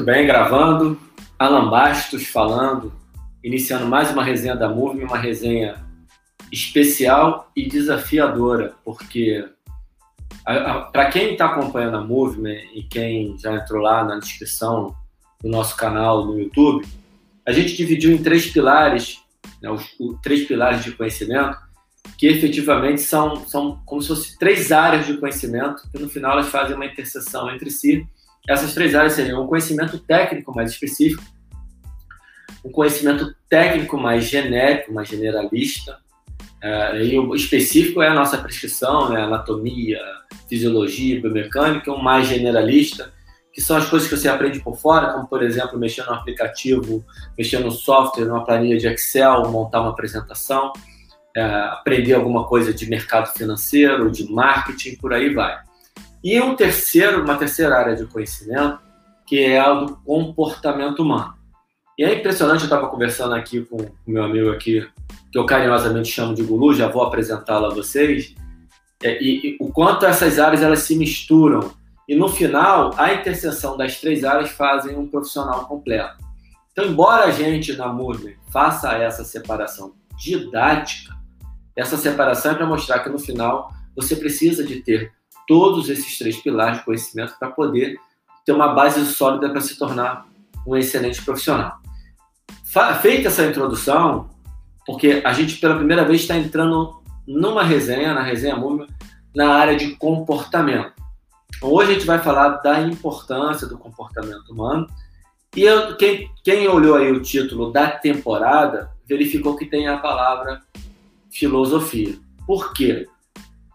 Muito bem, gravando. Alan Bastos falando, iniciando mais uma resenha da Movement, uma resenha especial e desafiadora, porque para quem está acompanhando a Movement e quem já entrou lá na descrição do nosso canal no YouTube, a gente dividiu em três pilares, né, os, os, três pilares de conhecimento, que efetivamente são, são como se fossem três áreas de conhecimento, que no final elas fazem uma interseção entre si. Essas três áreas seriam um conhecimento técnico mais específico, um conhecimento técnico mais genérico, mais generalista, é, e o específico é a nossa prescrição, né, anatomia, fisiologia, biomecânica, um mais generalista, que são as coisas que você aprende por fora, como por exemplo mexer no aplicativo, mexer no software, numa planilha de Excel, montar uma apresentação, é, aprender alguma coisa de mercado financeiro, de marketing, por aí vai. E um terceiro, uma terceira área de conhecimento, que é a do comportamento humano. E é impressionante, eu estava conversando aqui com o meu amigo aqui, que eu carinhosamente chamo de Gulu, já vou apresentá-lo a vocês, é, e, e, o quanto essas áreas elas se misturam e no final, a interseção das três áreas fazem um profissional completo. Então, embora a gente na Moodle faça essa separação didática, essa separação é para mostrar que no final você precisa de ter todos esses três pilares de conhecimento para poder ter uma base sólida para se tornar um excelente profissional. Feita essa introdução, porque a gente pela primeira vez está entrando numa resenha, na resenha Múmia, na área de comportamento. Hoje a gente vai falar da importância do comportamento humano. E eu, quem, quem olhou aí o título da temporada verificou que tem a palavra filosofia. Por quê?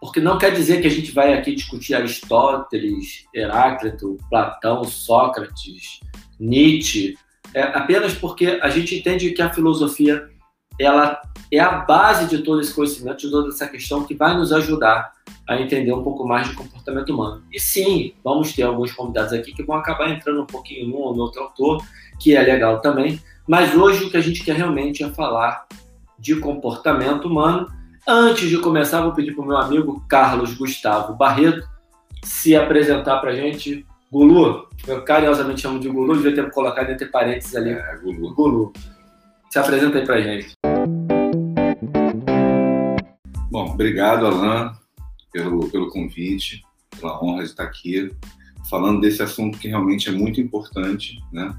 Porque não quer dizer que a gente vai aqui discutir Aristóteles, Heráclito, Platão, Sócrates, Nietzsche, é apenas porque a gente entende que a filosofia ela é a base de todo esse conhecimento, de toda essa questão que vai nos ajudar a entender um pouco mais de comportamento humano. E sim, vamos ter alguns convidados aqui que vão acabar entrando um pouquinho num ou no outro autor, que é legal também, mas hoje o que a gente quer realmente é falar de comportamento humano. Antes de começar, vou pedir para o meu amigo Carlos Gustavo Barreto se apresentar para a gente. Gulu, eu carinhosamente chamo de Gulu, devia ter colocado entre parênteses ali. É, Gulu. Gulu. Se apresenta aí para a gente. Bom, obrigado, Alain pelo, pelo convite, pela honra de estar aqui, falando desse assunto que realmente é muito importante, né?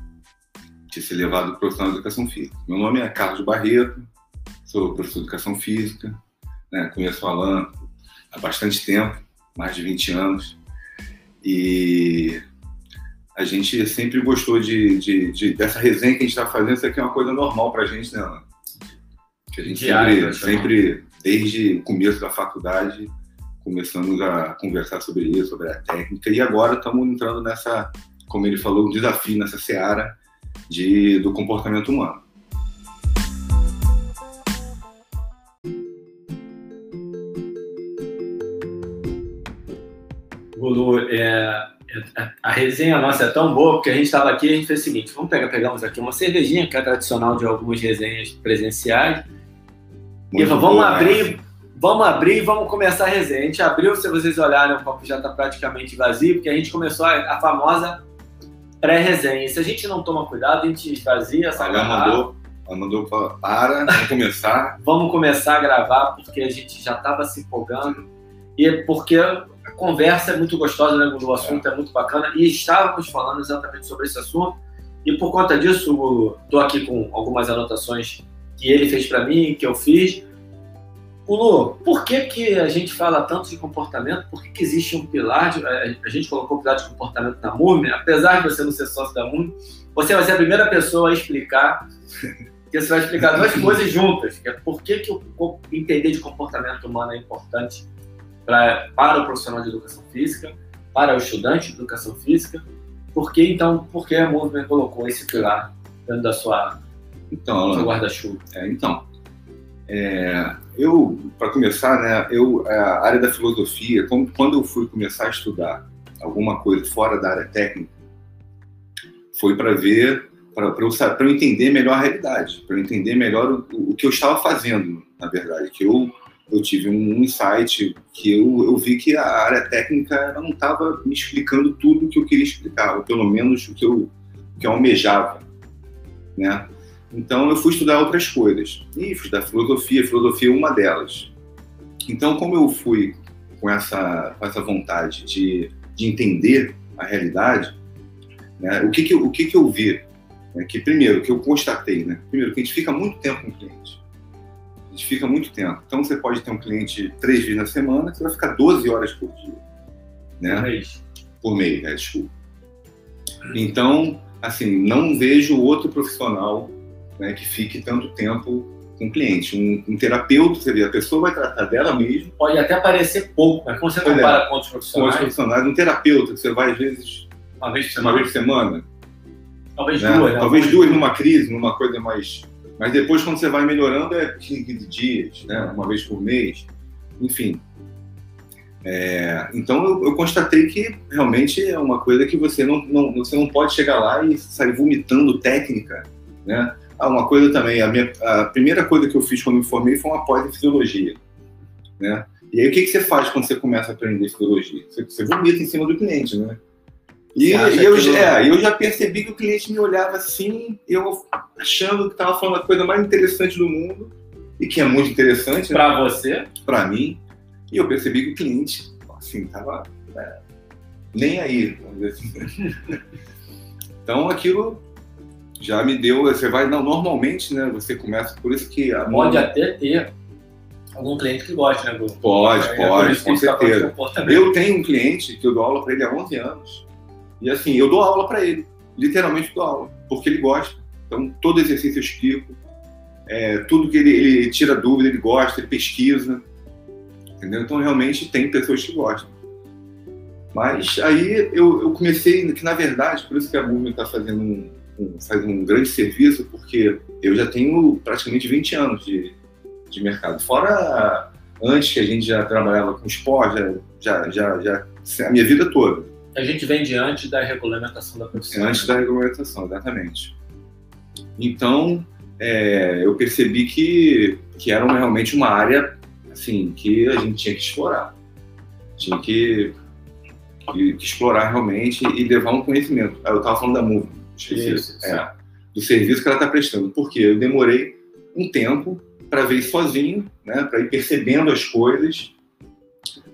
De ser levado para o profissional de educação física. Meu nome é Carlos Barreto, sou professor de educação física, né? conheço o Alan há bastante tempo, mais de 20 anos, e a gente sempre gostou de, de, de dessa resenha que a gente está fazendo, isso aqui é uma coisa normal para a gente, né, Alan? Que a gente Diário, sempre, sempre, desde o começo da faculdade, começamos a conversar sobre isso, sobre a técnica, e agora estamos entrando nessa, como ele falou, um desafio nessa seara de, do comportamento humano. Gulu, é, é, a resenha nossa é tão boa porque a gente estava aqui e a gente fez o seguinte: vamos pegar, pegamos aqui uma cervejinha que é tradicional de algumas resenhas presenciais. Muito e vamos boa, abrir, né? Vamos abrir e vamos começar a resenha. A gente abriu, se vocês olharem, o copo já está praticamente vazio, porque a gente começou a, a famosa pré-resenha. Se a gente não toma cuidado, a gente esvazia essa ela mandou, ela mandou para, vamos começar. vamos começar a gravar, porque a gente já estava se empolgando. E é porque a conversa é muito gostosa, né, O assunto é. é muito bacana. E estávamos falando exatamente sobre esse assunto. E por conta disso, estou aqui com algumas anotações que ele fez para mim, que eu fiz Lu, por que, que a gente fala tanto de comportamento? Por que, que existe um pilar? De, a gente colocou o pilar de comportamento na MUME, apesar de você não ser sócio da MUME, você vai ser a primeira pessoa a explicar, porque você vai explicar duas coisas juntas, que é por que, que entender de comportamento humano é importante pra, para o profissional de educação física, para o estudante de educação física, por que, então, por que a MUME colocou esse pilar dentro da sua, então, guarda-chuva? É, então, é, eu, para começar, né, eu, a área da filosofia, quando eu fui começar a estudar alguma coisa fora da área técnica, foi para ver, para eu, eu entender melhor a realidade, para eu entender melhor o, o, que eu estava fazendo, na verdade, que eu, eu tive um insight que eu, eu vi que a área técnica não estava me explicando tudo o que eu queria explicar, ou pelo menos o que eu, que eu almejava, né? Então eu fui estudar outras coisas. E fui estudar filosofia, filosofia é uma delas. Então, como eu fui com essa, com essa vontade de, de entender a realidade, né, o, que, que, o que, que eu vi? Né, que primeiro, que eu constatei, né? Primeiro, que a gente fica muito tempo com o cliente. Fica muito tempo. Então, você pode ter um cliente três vezes na semana, você vai ficar 12 horas por dia. Né? Por mês. Por mês, é, desculpa. Então, assim, não vejo outro profissional né, que fique tanto tempo com o cliente. Um, um, terapeuta, você vê, a pessoa vai tratar dela mesma. Pode até parecer pouco, mas quando você compara é, com outros profissionais. Com outros profissionais, um terapeuta, que você vai às vezes uma vez por semana. Uma vez por semana Talvez né? duas. Né? Talvez duas numa crise, numa coisa mais. Mas depois, quando você vai melhorando, é 15 dias, né? uma vez por mês. Enfim. É, então eu, eu, constatei que realmente é uma coisa que você não, não, você não pode chegar lá e sair vomitando técnica, né? Ah, uma coisa também, a, minha, a primeira coisa que eu fiz quando me formei foi uma pós fisiologia, né? E aí o que, que você faz quando você começa a aprender fisiologia? Você, você vomita em cima do cliente, né? E, e eu, já, é, eu já percebi que o cliente me olhava assim, eu achando que estava falando a coisa mais interessante do mundo, e que é muito interessante. Para né? você? Para mim. E eu percebi que o cliente, assim, estava é, nem aí, assim. então aquilo já me deu. Você vai, não, normalmente, né? Você começa, por isso que. Pode minha... até ter algum cliente que goste, né, Bruno? Pode, é, pode, é com certeza. Eu tenho um cliente que eu dou aula para ele há 11 anos. E assim, eu dou aula para ele. Literalmente dou aula, porque ele gosta. Então, todo exercício eu explico. É, tudo que ele, ele tira dúvida, ele gosta, ele pesquisa. Entendeu? Então, realmente, tem pessoas que gostam. Mas aí eu, eu comecei, que na verdade, por isso que a Movement está fazendo um, um, faz um grande serviço, porque eu já tenho praticamente 20 anos de, de mercado. Fora antes que a gente já trabalhava com esporte, já, já, já, já a minha vida toda. A gente vem diante da regulamentação da profissão. Antes da regulamentação, exatamente. Então, é, eu percebi que, que era uma, realmente uma área assim, que a gente tinha que explorar. Tinha que, que, que explorar realmente e levar um conhecimento. Eu estava falando da MUV, esqueci. Isso, é, do serviço que ela está prestando. Porque eu demorei um tempo para ver sozinho, né, para ir percebendo as coisas.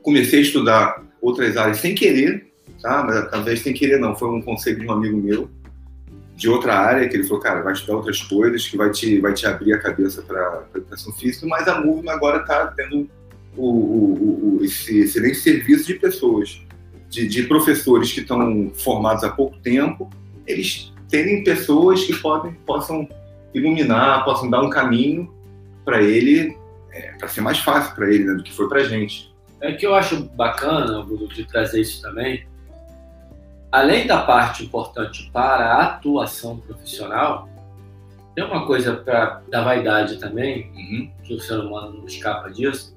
Comecei a estudar outras áreas sem querer, tá? mas talvez sem querer não, foi um conselho de um amigo meu, de outra área, que ele falou, cara, vai estudar outras coisas, que vai te, vai te abrir a cabeça para educação física, mas a Movement agora está tendo o, o, o, esse excelente serviço de pessoas, de, de professores que estão formados há pouco tempo, eles terem pessoas que podem, possam iluminar, possam dar um caminho para ele, é, para ser mais fácil para ele né, do que foi para gente. É que eu acho bacana, Bruno, de trazer isso também. Além da parte importante para a atuação profissional, tem uma coisa pra, da vaidade também, uhum. que o ser humano não escapa disso,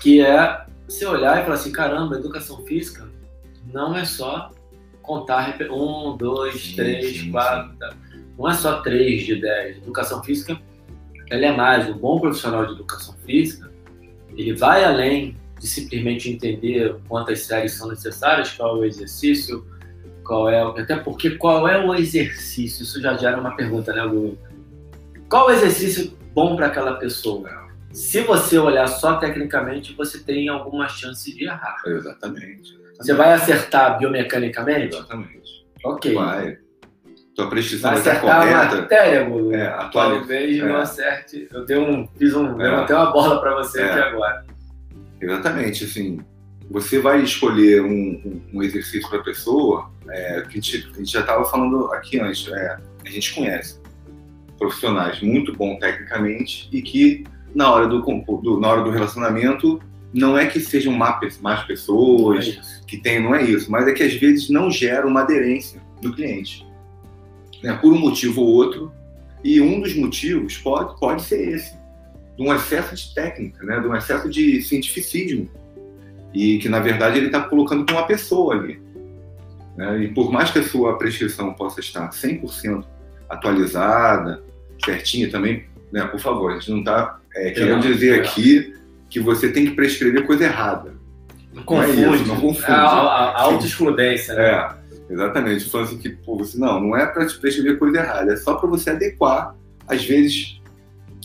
que é você olhar e falar assim, caramba, educação física não é só contar um, dois, sim, três, sim, quatro. Sim. Tá? Não é só três de dez. Educação física, ela é mais. Um bom profissional de educação física, ele vai além de simplesmente entender quantas séries são necessárias, qual é o exercício, qual é. Até porque qual é o exercício? Isso já gera uma pergunta, né, Lu? Qual é o exercício bom para aquela pessoa? Se você olhar só tecnicamente, você tem alguma chance de errar. Exatamente. Você vai acertar biomecanicamente? Exatamente. Ok. Vai. Tua precisão vai estar correta. A matéria. É, atual... Talvez é. não acerte. Eu tenho um, fiz um, é. levantei uma bola para você é. aqui agora. Exatamente, assim, você vai escolher um, um, um exercício para a pessoa, é, que a gente, a gente já estava falando aqui antes, é, a gente conhece profissionais muito bons tecnicamente e que na hora do, do, na hora do relacionamento não é que sejam mais pessoas, é que tem, não é isso, mas é que às vezes não gera uma aderência do cliente, né, por um motivo ou outro, e um dos motivos pode, pode ser esse, de um excesso de técnica, né, de um excesso de cientificismo, e que na verdade ele está colocando com uma pessoa ali. Né, e por mais que a sua prescrição possa estar 100% atualizada, certinha também, né, por favor, a gente não está é, querendo dizer aqui que você tem que prescrever coisa errada. Não confunde, não, é isso, não confunde. A, a, a autoexcludência, né? É. Exatamente. Falando assim que, pô, você, não, não é para te prescrever coisa errada, é só para você adequar. Às vezes,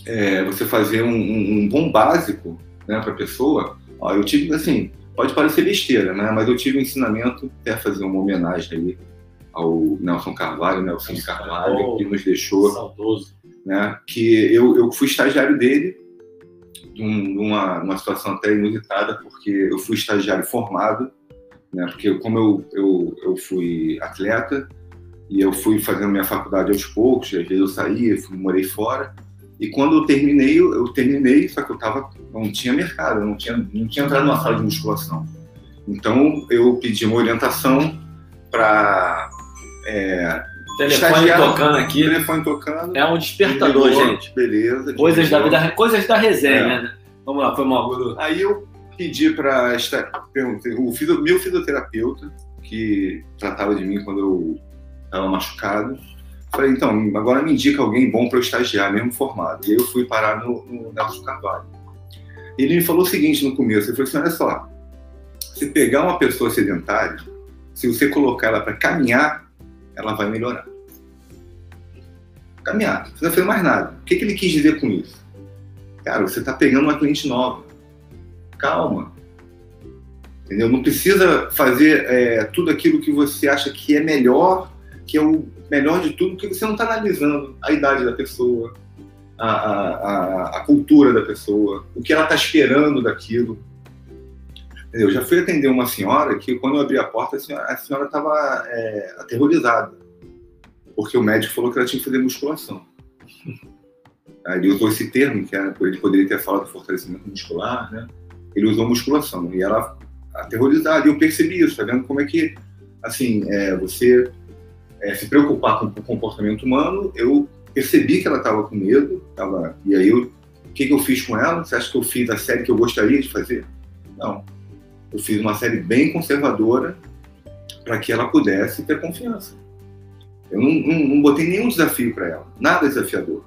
é, você fazer um, um, bom básico né, para a pessoa. Ó, eu tive, assim, pode parecer besteira, né? Mas eu tive um ensinamento, até fazer uma homenagem aí ao Nelson Carvalho, Nelson de Carvalho, que nos deixou. Saudoso. Né? Que eu, eu fui estagiário dele, numa, numa situação até inusitada, porque eu fui estagiário formado, né? Porque como eu, eu, eu fui atleta e eu fui fazendo minha faculdade aos poucos, às vezes eu saía, fui, morei fora. E quando eu terminei, eu, terminei, só que eu tava, não tinha mercado, eu não tinha, não tinha entrado numa sala de musculação. Então eu pedi uma orientação para é, telefone tocando aqui. Telefone tocando. É um despertador, ligou, gente. Beleza. Coisas da vida, coisas da resenha, é. né? Vamos lá, foi mal, Guru. Aí eu pedi para o meu fisioterapeuta, que tratava de mim quando eu estava machucado, falei, então, agora me indica alguém bom para eu estagiar, mesmo formado. E aí eu fui parar no, no Nelson Carvalho. Ele me falou o seguinte no começo, ele falou assim, olha só, se pegar uma pessoa sedentária, se você colocar ela para caminhar, ela vai melhorar. Caminhar, não precisa fazer mais nada. O que, que ele quis dizer com isso? Cara, você está pegando uma cliente nova. Calma. Entendeu? Não precisa fazer é, tudo aquilo que você acha que é melhor, que é o melhor de tudo, porque você não está analisando a idade da pessoa, a, a, a, cultura da pessoa, o que ela está esperando daquilo. Eu já fui atender uma senhora que, quando eu abri a porta, a senhora estava é, aterrorizada, porque o médico falou que ela tinha que fazer musculação. Ele usou esse termo, que era, ele poderia ter falado fortalecimento muscular, né? Ele usou musculação. E ela, aterrorizada, e eu percebi isso, tá vendo como é que, assim, é, você é, se preocupar com o comportamento humano, eu percebi que ela estava com medo, tava, e aí eu, o que, que eu fiz com ela? Você acha que eu fiz a série que eu gostaria de fazer? Não. Eu fiz uma série bem conservadora para que ela pudesse ter confiança. Eu não, não, não botei nenhum desafio para ela, nada desafiador.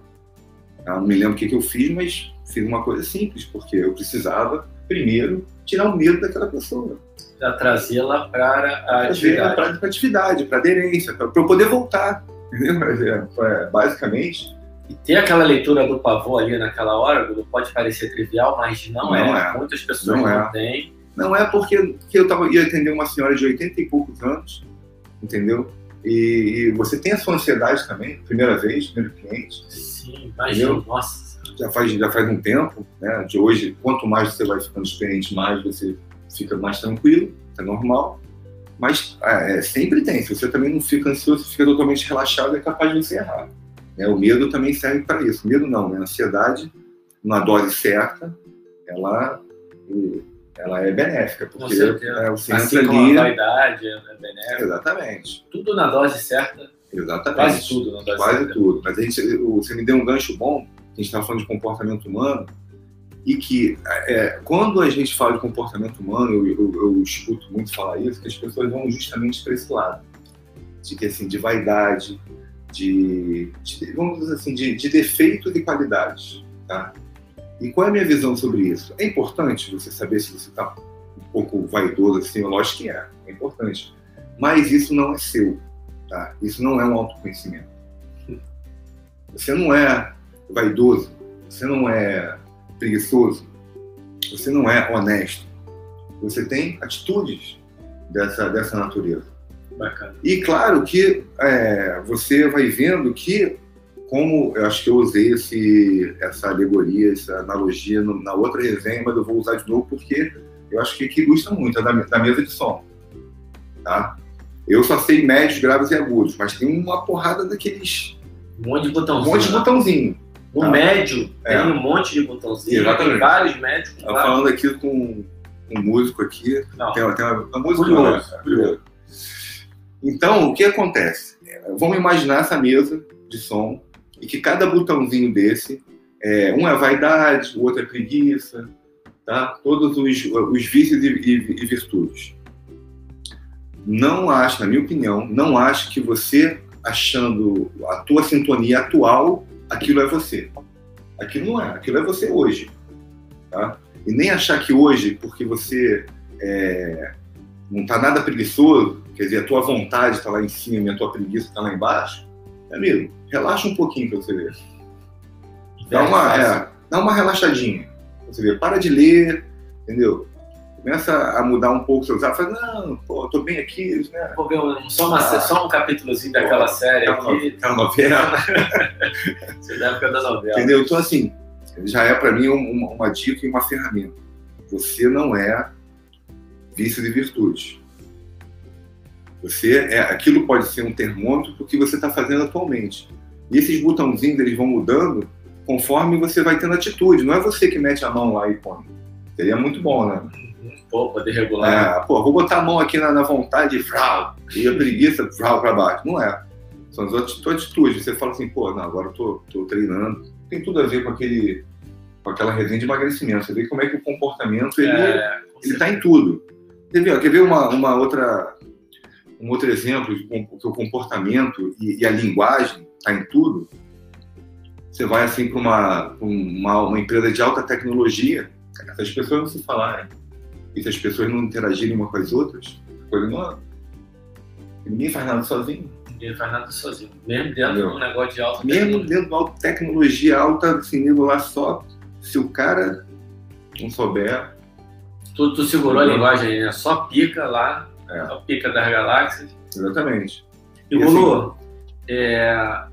Não me lembro o que, que eu fiz, mas fiz uma coisa simples, porque eu precisava, primeiro, tirar o medo daquela pessoa. Já trazê-la para a atividade. Para a atividade, para a aderência, para eu poder voltar. Entendeu? É, é, basicamente. E ter aquela leitura do pavô ali naquela hora, pode parecer trivial, mas não, não é. é. Muitas pessoas não, não é. têm. Não é porque eu tava, ia atender uma senhora de 80 e poucos anos, entendeu? E, e, você tem a sua ansiedade também, primeira vez, primeiro cliente. Sim, imagina, nossa. Já faz, já faz um tempo, né? De hoje, quanto mais você vai ficando experiente, mais você fica mais tranquilo, é normal. Mas é, sempre tem. Se você também não fica ansioso, fica totalmente relaxado, é capaz de você errar. Né? O medo também serve para isso. O medo não, né? A ansiedade, na dose certa, ela ela é benéfica, porque é, você assim entra ali. A vaidade é benéfica. Exatamente. Tudo na dose certa. Exatamente. Quase tudo na dose Quase certa. tudo. Mas a gente, você me deu um gancho bom, a gente está falando de comportamento humano, e que é, quando a gente fala de comportamento humano, eu, eu, eu, escuto muito falar isso, que as pessoas vão justamente para esse lado, de que assim, de vaidade, de, de vamos dizer assim, de, de defeitos e qualidades, tá? E qual é a minha visão sobre isso? É importante você saber se você está um pouco vaidoso assim, lógico que é, é importante. Mas isso não é seu, tá? Isso não é um autoconhecimento. Você não é vaidoso, você não é preguiçoso, você não é honesto. Você tem atitudes dessa, dessa natureza. Bacana. E claro que é, você vai vendo que como eu acho que eu usei esse, essa alegoria, essa analogia no, na outra resenha, mas eu vou usar de novo porque eu acho que, que ilustra muito, é da, da mesa de som. Tá? Eu só sei médios, graves e agudos, mas tem uma porrada daqueles. Um monte de botãozinho. Um monte de botãozinho. O tá? médio é. tem um monte de botãozinho. Exatamente. Tem vários médicos. Estou falando aqui com um músico aqui. Não. Tem, tem uma, uma música. Curioso, né? curioso. Então, o que acontece? Vamos imaginar essa mesa de som e que cada botãozinho desse, é, um é vaidade, o outro é preguiça, tá? todos os, os vícios e, e, e virtudes. Não acho, na minha opinião, não acho que você achando a tua sintonia atual, aquilo é você. Aquilo não é, aquilo é você hoje. Tá? E nem achar que hoje, porque você é, não está nada preguiçoso, quer dizer, a tua vontade está lá em cima e a tua preguiça está lá embaixo, amigo, relaxa um pouquinho para você ver. Dá uma, é, dá uma relaxadinha. Você vê, para de ler, entendeu? Começa a mudar um pouco seus hábitos. Não, pô, tô bem aqui. Né? Vou ver um, só, uma, ah, só um capítulozinho daquela pô, série aqui. Aquela novela. Você da época da novela. Entendeu? Então, assim, já é para mim uma, uma dica e uma ferramenta. Você não é vício de virtude. Você é, aquilo pode ser um termômetro do que você está fazendo atualmente. E esses botãozinhos eles vão mudando conforme você vai tendo atitude. Não é você que mete a mão lá e põe. Seria muito bom, né? Pô, poder regular. É, pô, vou botar a mão aqui na, na vontade frau, e a preguiça frau para baixo. Não é. São as atitudes. Você fala assim, pô, não, agora eu tô, tô treinando. Tem tudo a ver com aquele com aquela resenha de emagrecimento. Você vê como é que o comportamento ele é, ele tá em tudo. Ver, quer ver uma, uma outra um outro exemplo de que o comportamento e, e a linguagem está em tudo? Você vai assim para uma, uma, uma, empresa de alta tecnologia, as pessoas não se falarem e se as pessoas não interagirem uma com as outras, coisa não Ninguém faz nada sozinho. Ninguém faz nada sozinho. Mesmo dentro de um negócio de alta Mesmo tecnologia. dentro de alta tecnologia, alta, assim, nível lá só, se o cara não souber. Tu, tu segurou a linguagem aí, né? Só pica lá, é. só pica das galáxias. Exatamente. E, e Lulu, assim, é,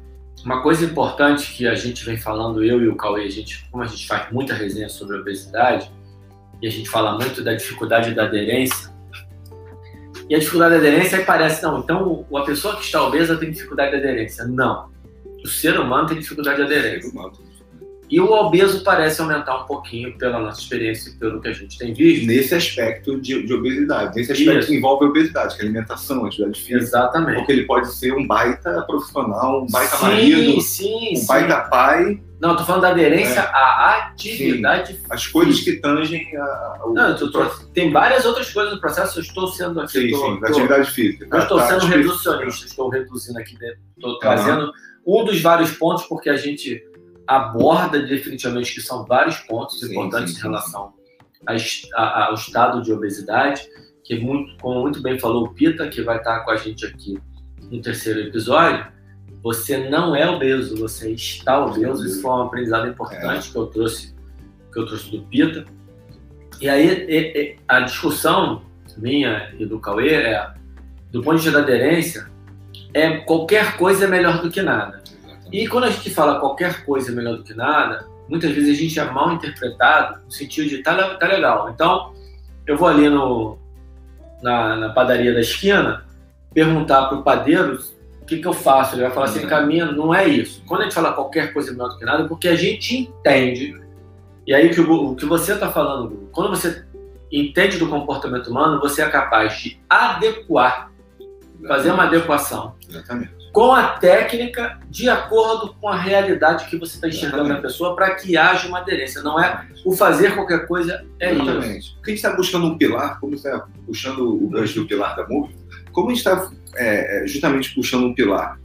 uma coisa importante que a gente vem falando, eu e o Cauê, a gente, como a gente faz muita resenha sobre obesidade, e a gente fala muito da dificuldade da aderência, e a dificuldade da aderência aí parece, não, então a pessoa que está obesa tem dificuldade de aderência. Não. O ser humano tem dificuldade de aderência. E o obeso parece aumentar um pouquinho pela nossa experiência e pelo que a gente tem visto. Nesse aspecto de, de obesidade. Nesse aspecto Isso. que envolve a obesidade, que é alimentação, atividade física. Exatamente. Porque ele pode ser um baita profissional, um baita sim, marido, sim, um sim. baita pai. Não, tô falando da aderência é. à atividade sim. As coisas que tangem a, o, Não, tô, tô, tem várias outras coisas no processo, eu estou sendo aqui. Sim, tô, sim, da atividade física. Eu estou tá, sendo reducionista, estou reduzindo aqui, estou trazendo um dos vários pontos, porque a gente aborda definitivamente que são vários pontos sim, importantes sim, em relação a, a, ao estado de obesidade, que muito, como muito bem falou o Pita, que vai estar com a gente aqui no terceiro episódio, você não é obeso, você está obeso. Isso foi um aprendizado importante é. que eu trouxe que eu trouxe do Pita. E aí a discussão minha e do Cauê é, do ponto de vista da aderência, é qualquer coisa é melhor do que nada. E quando a gente fala qualquer coisa é melhor do que nada, muitas vezes a gente é mal interpretado no sentido de tá, tá legal. Então, eu vou ali no, na, na padaria da esquina perguntar para o padeiro o que, que eu faço. Ele vai falar assim, caminha, não é isso. Quando a gente fala qualquer coisa melhor do que nada, é porque a gente entende. E aí o que, o que você está falando, quando você entende do comportamento humano, você é capaz de adequar, fazer uma adequação. Exatamente com a técnica de acordo com a realidade que você está enxergando na pessoa para que haja uma aderência. Não é o fazer qualquer coisa, é Exatamente. isso. Porque a gente está buscando um pilar, como está puxando o gancho do pilar da MUV, como a gente está é, é, justamente puxando um pilar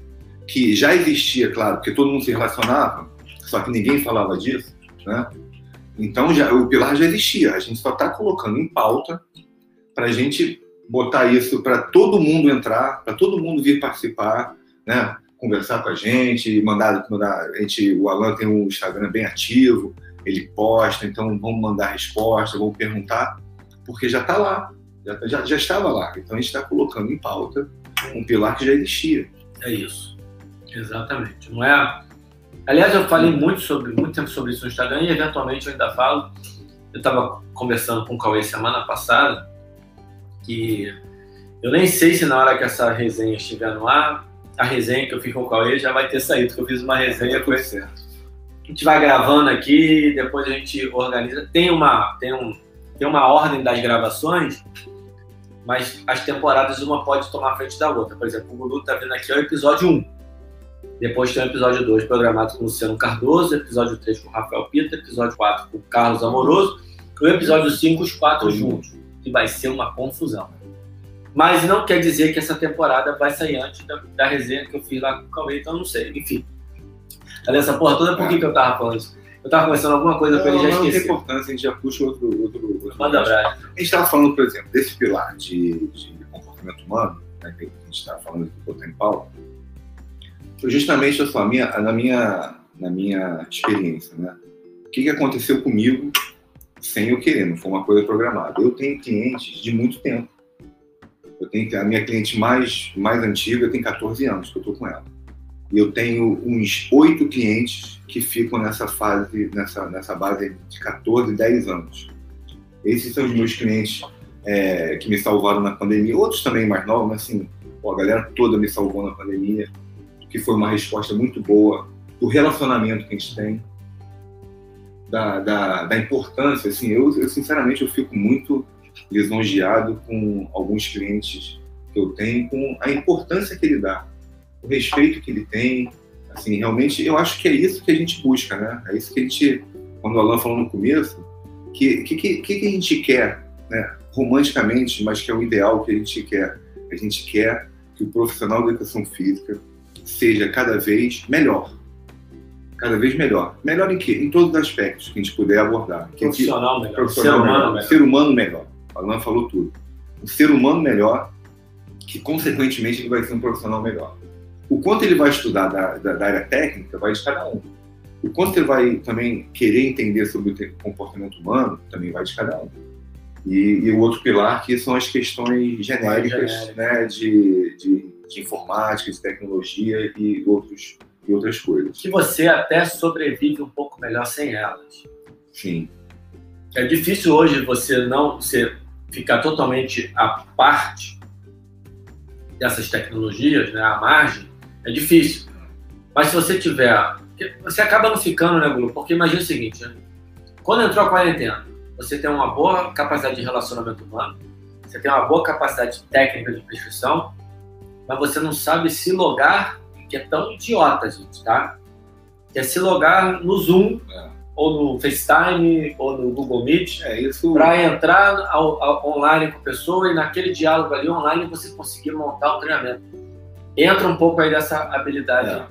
que já existia, claro, porque todo mundo se relacionava, só que ninguém falava disso, né? Então já, o pilar já existia, a gente só está colocando em pauta para a gente botar isso para todo mundo entrar, para todo mundo vir participar, né, conversar com a gente, mandar, mandar a gente, o Alan tem um Instagram bem ativo, ele posta, então vamos mandar resposta, vamos perguntar, porque já está lá, já, já, já, estava lá. Então a gente está colocando em pauta um pilar que já existia. É isso, exatamente. Não é. Aliás, eu falei muito sobre muito tempo sobre isso no Instagram e eventualmente eu ainda falo. Eu estava conversando com o Cauê semana passada que eu nem sei se na hora que essa resenha estiver no ar a resenha que eu fiz com o Cauê já vai ter saído, porque eu fiz uma resenha com esse. A gente vai gravando aqui, depois a gente organiza. Tem uma, tem um, tem uma ordem das gravações, mas as temporadas uma pode tomar frente da outra. Por exemplo, o Gudu tá vendo aqui é o episódio 1. Depois tem o episódio 2 programado com o Luciano Cardoso, episódio 3 com o Rafael Pita, episódio 4 com o Carlos Amoroso, e o episódio 5 os quatro juntos. Que vai ser uma confusão. Mas não quer dizer que essa temporada vai sair antes da, da resenha que eu fiz lá com o Cauê, então não sei. Enfim. Aliás, essa porra toda, por que, que eu tava falando isso? Eu tava conversando alguma coisa com ele já não, não tem importância, a gente já puxa outro. outro, outro Manda abraço. A gente estava falando, por exemplo, desse pilar de, de comportamento humano, né, que a gente estava falando aqui botar em pau, foi justamente assim, a minha, na, minha, na minha experiência. Né? O que, que aconteceu comigo sem eu querer, não foi uma coisa programada. Eu tenho clientes de muito tempo. Eu tenho a minha cliente mais, mais antiga tem 14 anos que eu estou com ela. Eu tenho uns oito clientes que ficam nessa fase, nessa, nessa base de 14, 10 anos. Esses são os meus clientes é, que me salvaram na pandemia. Outros também mais novos, mas assim, pô, a galera toda me salvou na pandemia, que foi uma resposta muito boa do relacionamento que a gente tem, da, da, da importância. Assim, eu, eu, sinceramente, eu fico muito lisonjeado com alguns clientes que eu tenho, com a importância que ele dá, o respeito que ele tem. Assim, realmente, eu acho que é isso que a gente busca, né? É isso que a gente, quando o Alan falou no começo, que que, que, que a gente quer, né? romanticamente, mas que é o ideal que a gente quer. A gente quer que o profissional da educação física seja cada vez melhor. Cada vez melhor. Melhor em quê? Em todos os aspectos que a gente puder abordar. Profissional melhor. profissional ser humano melhor. melhor. Ser humano melhor. O Alan falou tudo. Um ser humano melhor, que consequentemente ele vai ser um profissional melhor. O quanto ele vai estudar da, da, da área técnica vai de cada um. O quanto ele vai também querer entender sobre o comportamento humano também vai de cada um. E, e o outro pilar que são as questões genéricas né, de, de, de informática, de tecnologia e, outros, e outras coisas. Que você até sobrevive um pouco melhor sem elas. Sim, É difícil hoje você não você ficar totalmente à parte dessas tecnologias, né, à margem, é difícil. Mas se você tiver, você acaba não ficando, né, Bruno? Porque imagina o seguinte, né? quando entrou a quarentena, você tem uma boa capacidade de relacionamento humano, você tem uma boa capacidade técnica de prescrição, mas você não sabe se logar, que é tão idiota, gente, tá? Que é se logar no Zoom, É. ou no FaceTime, ou no Google Meet, é isso. para entrar ao- ao- online com a pessoa e naquele diálogo ali online você conseguir montar o treinamento. Entra um pouco aí dessa habilidade É.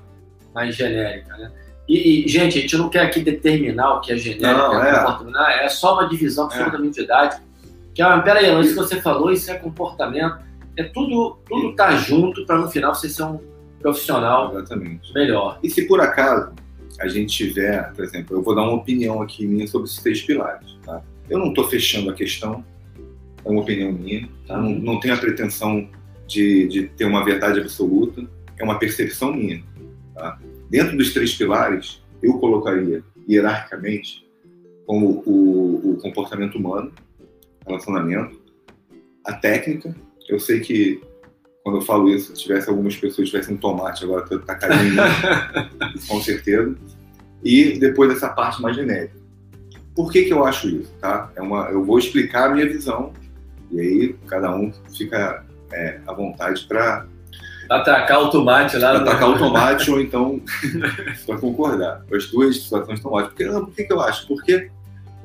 mais genérica, né? E, e, gente, a gente não quer aqui determinar o que é genérico, Não, é é. é só uma divisão absolutamente didática. Que, ah, peraí, isso que você falou, isso é comportamento. É tudo, tudo tá junto para no final você ser um profissional Exatamente. melhor. E se por acaso a gente tiver, por exemplo, eu vou dar uma opinião aqui minha sobre esses três pilares. Tá? Eu não estou fechando a questão, é uma opinião minha, tá? não, não tenho a pretensão de, de ter uma verdade absoluta, é uma percepção minha. Tá? Dentro dos três pilares, eu colocaria hierarquicamente como o, o comportamento humano, relacionamento, a técnica. Eu sei que quando eu falo isso, se tivesse algumas pessoas tivessem um tomate agora tá tacaria em mim, com certeza. E depois essa parte mais genérica. Por que, que eu acho isso? Tá? É uma, eu vou explicar a minha visão e aí cada um fica é, à vontade para Atacar o tomate lá. no- atacar o tomate ou então para concordar. As duas situações estão ótimas. Porque, por que, que eu acho? Porque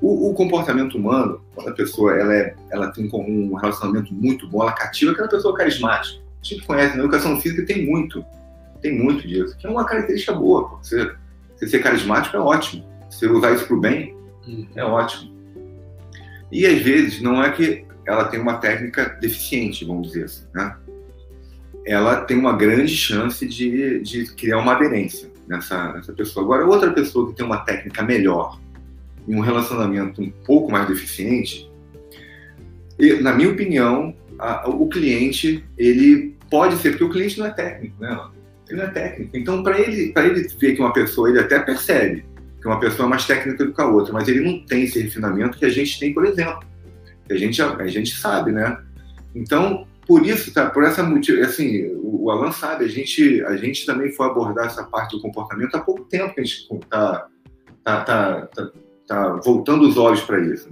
o, o comportamento humano, quando a pessoa ela, é, ela tem um relacionamento muito bom, ela cativa aquela pessoa carismática. A gente conhece, na educação física tem muito, tem muito disso. Que é uma característica boa. Você, você ser carismático é ótimo. Você usar isso para o bem Uhum. é ótimo. E às vezes não é que ela tem uma técnica deficiente, vamos dizer assim, né? Ela tem uma grande chance de, de criar uma aderência nessa, nessa pessoa. Agora, outra pessoa que tem uma técnica melhor e um relacionamento um pouco mais deficiente, e, na minha opinião, a- o cliente, ele pode ser, porque o cliente não é técnico, né? Ele não é técnico. Então, para ele, ele ver que uma pessoa, ele até percebe que uma pessoa é mais técnica do que a outra, mas ele não tem esse refinamento que a gente tem, por exemplo. A gente, a gente sabe, né? Então, por isso, tá, por essa motivo, assim, o, o Alan sabe, a gente, a gente também foi abordar essa parte do comportamento há pouco tempo que a gente tá, tá, tá, tá, tá voltando os olhos para isso.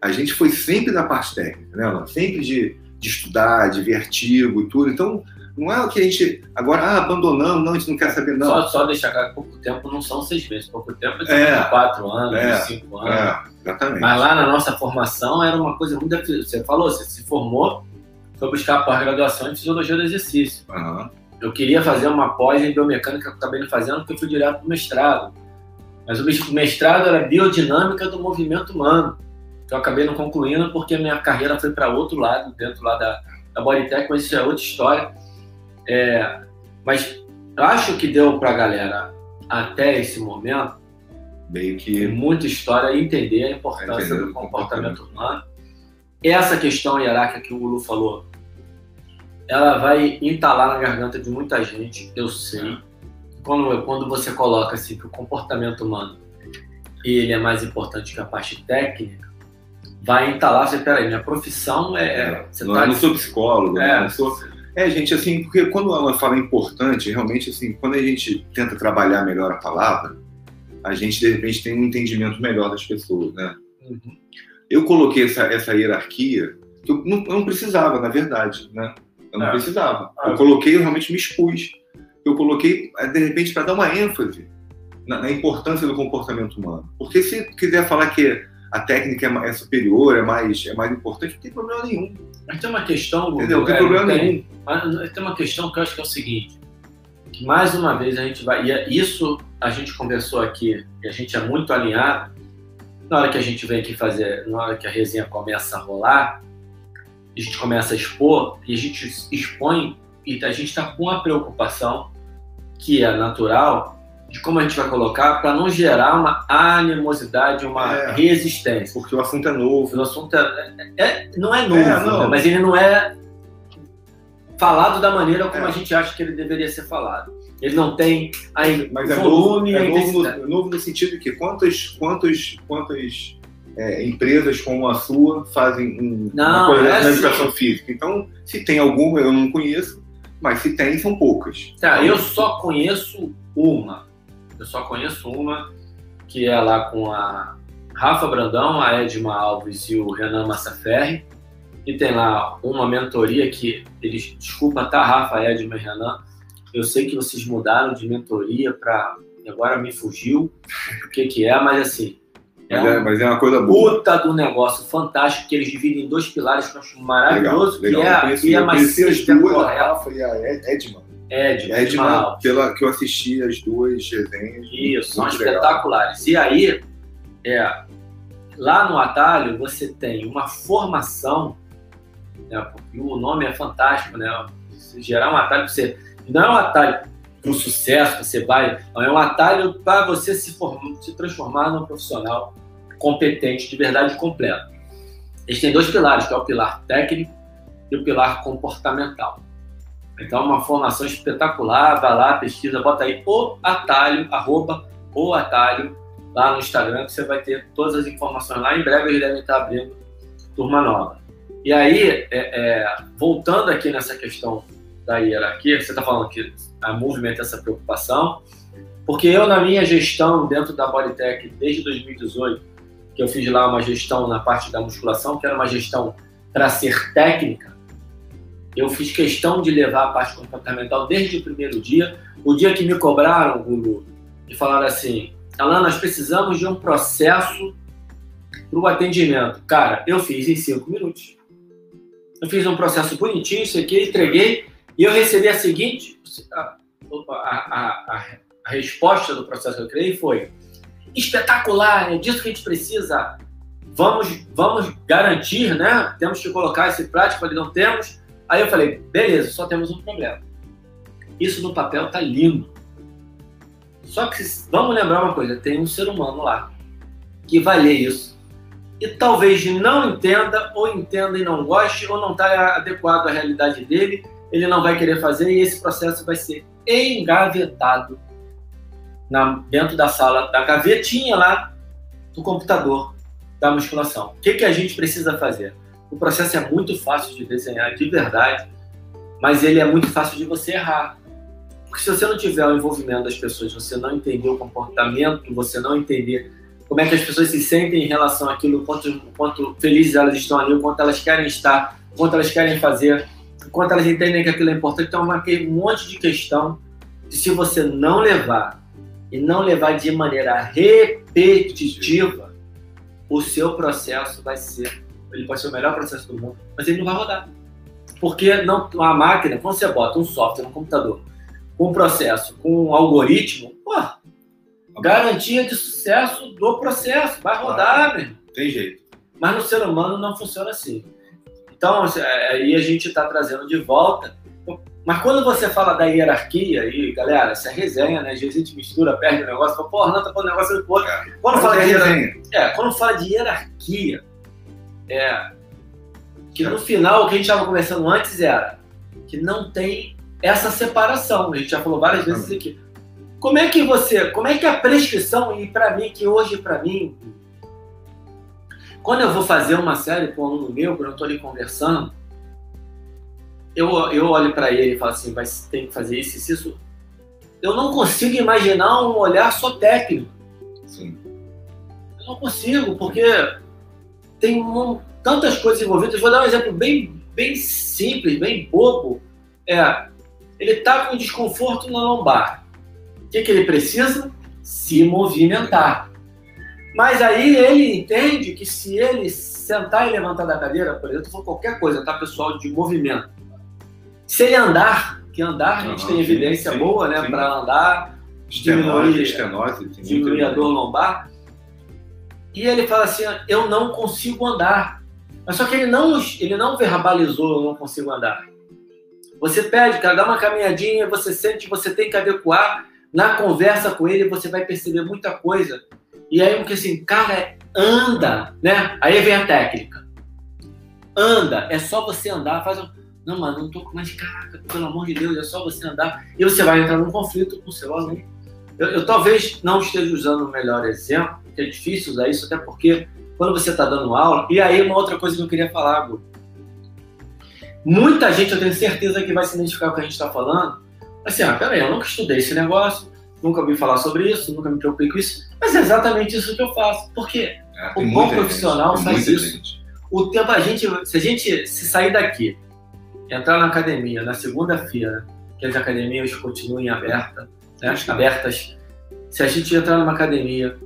A gente foi sempre da parte técnica, né, Alan? Sempre de, de estudar, de ver artigo e tudo. Então, não é o que a gente agora ah, abandonamos, não, a gente não quer saber, não. Só, só deixar claro que pouco tempo não são seis meses, pouco tempo É. é quatro anos, É. cinco anos. É, exatamente. Mas lá na nossa formação era uma coisa muito. Você falou, você se formou, foi buscar a pós-graduação em fisiologia do exercício. Aham. Eu queria fazer uma pós em biomecânica que eu acabei não fazendo, porque eu fui direto para o mestrado. Mas o mestrado era biodinâmica do movimento humano, que eu acabei não concluindo porque minha carreira foi para outro lado, dentro lá da, da Bodytech, mas isso é outra história. É, mas acho que deu para a galera, até esse momento, meio que muita história entender a importância do comportamento humano. Essa questão hierárquica que o Lulu falou, ela vai entalar na garganta de muita gente, eu sei. Quando, quando você coloca assim que o comportamento humano ele é mais importante que a parte técnica, vai entalar, você, peraí, minha profissão é... é você não, tá... eu não sou psicólogo, é, não sou... É, gente, assim, porque quando ela fala importante, realmente, assim, quando a gente tenta trabalhar melhor a palavra, a gente, de repente, tem um entendimento melhor das pessoas, né? Uhum. Eu coloquei essa, essa hierarquia que eu não, eu não precisava, na verdade, né? Eu não é. precisava. Eu coloquei, eu realmente me expus. Eu coloquei, é, de repente, para dar uma ênfase na, na, importância do comportamento humano. Porque se quiser falar que a técnica é, é superior, é mais, é mais importante, não tem problema nenhum. Mas tem uma questão, Entendeu? Não tem é, problema tem, nenhum. Mas tem uma questão que eu acho que é o seguinte, que mais uma vez a gente vai, e é isso a gente conversou aqui, e a gente é muito alinhado, na hora que a gente vem aqui fazer, na hora que a resenha começa a rolar, a gente começa a expor, e a gente expõe, e a gente está com uma preocupação que é natural, de como a gente vai colocar para não gerar uma animosidade, uma é, resistência. Porque o assunto é novo. O assunto é, é, é não é novo, é, não. Né? mas ele não é falado da maneira como é. a gente acha que ele deveria ser falado. Ele não tem a mas volume é novo, é novo, no, novo no sentido de que quantas, quantas, quantas é, empresas como a sua fazem um, não, uma coisa é na educação assim. física. Então, se tem alguma, eu não conheço, mas se tem, são poucas. Tá, eu só conheço uma eu só conheço uma, que é lá com a Rafa Brandão, a Edma Alves e o Renan Massaferri. E tem lá uma mentoria que eles, desculpa, tá, Rafa, Edma e Renan. Eu sei que vocês mudaram de mentoria para. Agora me fugiu o que, que é, mas assim. É mas, é, mas é uma coisa boa. Puta do negócio fantástico que eles dividem em dois pilares que eu acho maravilhoso, legal, legal. que é, conheci, que é mais as duas, a Rafa e a Edma. Ed, Ed pela que eu assisti as duas resenhas. Isso, são espetaculares. Legal. E aí, é, lá no atalho você tem uma formação, né, porque o nome é fantástico, né? Gerar um atalho você não é um atalho para o sucesso, você vai, não é um atalho para você se, formar, se transformar num profissional competente, de verdade completo. Eles têm dois pilares, que é o pilar técnico e o pilar comportamental. Então, uma formação espetacular. Vai lá, pesquisa, bota aí o atalho, arroba o atalho, lá no Instagram, que você vai ter todas as informações lá. Em breve eles devem estar abrindo turma nova. E aí, é, é, voltando aqui nessa questão da hierarquia, você está falando que a movimento essa preocupação, porque eu, na minha gestão dentro da Bodytech, desde 2018, que eu fiz lá uma gestão na parte da musculação, que era uma gestão para ser técnica, eu fiz questão de levar a parte comportamental desde o primeiro dia. O dia que me cobraram, Gulu, e falaram assim: Alan, nós precisamos de um processo para o atendimento. Cara, eu fiz em cinco minutos. Eu fiz um processo bonitinho, isso aqui, entreguei, e eu recebi a seguinte: a, a, a, a resposta do processo que eu criei foi espetacular, é disso que a gente precisa. Vamos, vamos garantir, né? Temos que colocar esse prático, ali não temos Aí eu falei, beleza, só temos um problema. Isso no papel tá lindo. Só que vamos lembrar uma coisa, tem um ser humano lá que vai ler isso e talvez não entenda, ou entenda e não goste, ou não está adequado à realidade dele, ele não vai querer fazer e esse processo vai ser engavetado na, dentro da sala, da gavetinha lá do computador da musculação. O que, que a gente precisa fazer? O processo é muito fácil de desenhar, de verdade, mas ele é muito fácil de você errar. Porque se você não tiver o envolvimento das pessoas, você não entender o comportamento, você não entender como é que as pessoas se sentem em relação àquilo, quanto, quanto felizes elas estão ali, o quanto elas querem estar, o quanto elas querem fazer, o quanto elas entendem que aquilo é importante. Então, um monte de questão que se você não levar e não levar de maneira repetitiva, o seu processo vai ser ele pode ser o melhor processo do mundo, mas ele não vai rodar. Porque não, a máquina, quando você bota um software no computador, com um processo, com um algoritmo, pô, garantia de sucesso do processo. Vai rodar, meu. Tem jeito. Mas no ser humano não funciona assim. Então, assim, é, aí a gente está trazendo de volta. Mas quando você fala da hierarquia, e galera, essa é resenha, né? Às vezes a gente mistura, perde o negócio, fala, porra, não, tá falando negócio de porra. Quando fala, é de é, quando fala de hierarquia, é. Que no final, o que a gente estava conversando antes era que não tem essa separação. A gente já falou várias vezes aqui. Como é que você, como é que a prescrição, e para mim, que hoje para mim, quando eu vou fazer uma série com um aluno meu, quando eu estou ali conversando, eu, eu olho para ele e falo assim, vai tem que fazer isso e isso. Eu não consigo imaginar um olhar só técnico. Sim. Eu não consigo, porque tem um- tantas coisas envolvidas. Vou dar um exemplo bem, bem simples, bem bobo. É, ele está com desconforto na lombar. O que, que ele precisa? Se movimentar. Mas aí ele entende que se ele sentar e levantar da cadeira, por exemplo, for qualquer coisa, tá, pessoal, de movimento. Se ele andar, que andar a gente Aham, tem evidência sim, boa, né, para andar, Estenose, Diminuir- estenose. diminuir a dor lombar. E ele fala assim: eu não consigo andar. Mas só que ele não, ele não verbalizou, eu não consigo andar. Você pede, cara, dá uma caminhadinha, você sente, você tem que adequar. Na conversa com ele, você vai perceber muita coisa. E aí, porque assim, cara, anda, né? Aí vem a técnica. Anda, é só você andar, faz um. Não, mano, não tô com mais. Caraca, pelo amor de Deus, é só você andar. E você vai entrar num conflito com o seu aluno. Eu, eu talvez não esteja usando o melhor exemplo, porque é difícil usar isso, até porque quando você está dando aula. E aí, uma outra coisa que eu queria falar, Gu. Muita gente, eu tenho certeza que vai se identificar com o que a gente está falando. Assim, ah, peraí, eu nunca estudei esse negócio, nunca ouvi falar sobre isso, nunca me preocupei com isso. Mas é exatamente isso que eu faço. Por quê? É, O bom gente, profissional faz isso. gente. O tempo, a gente, se a gente se sair daqui, entrar na academia na segunda-feira, que as academias continuem abertas, né, abertas, se a gente entrar numa academia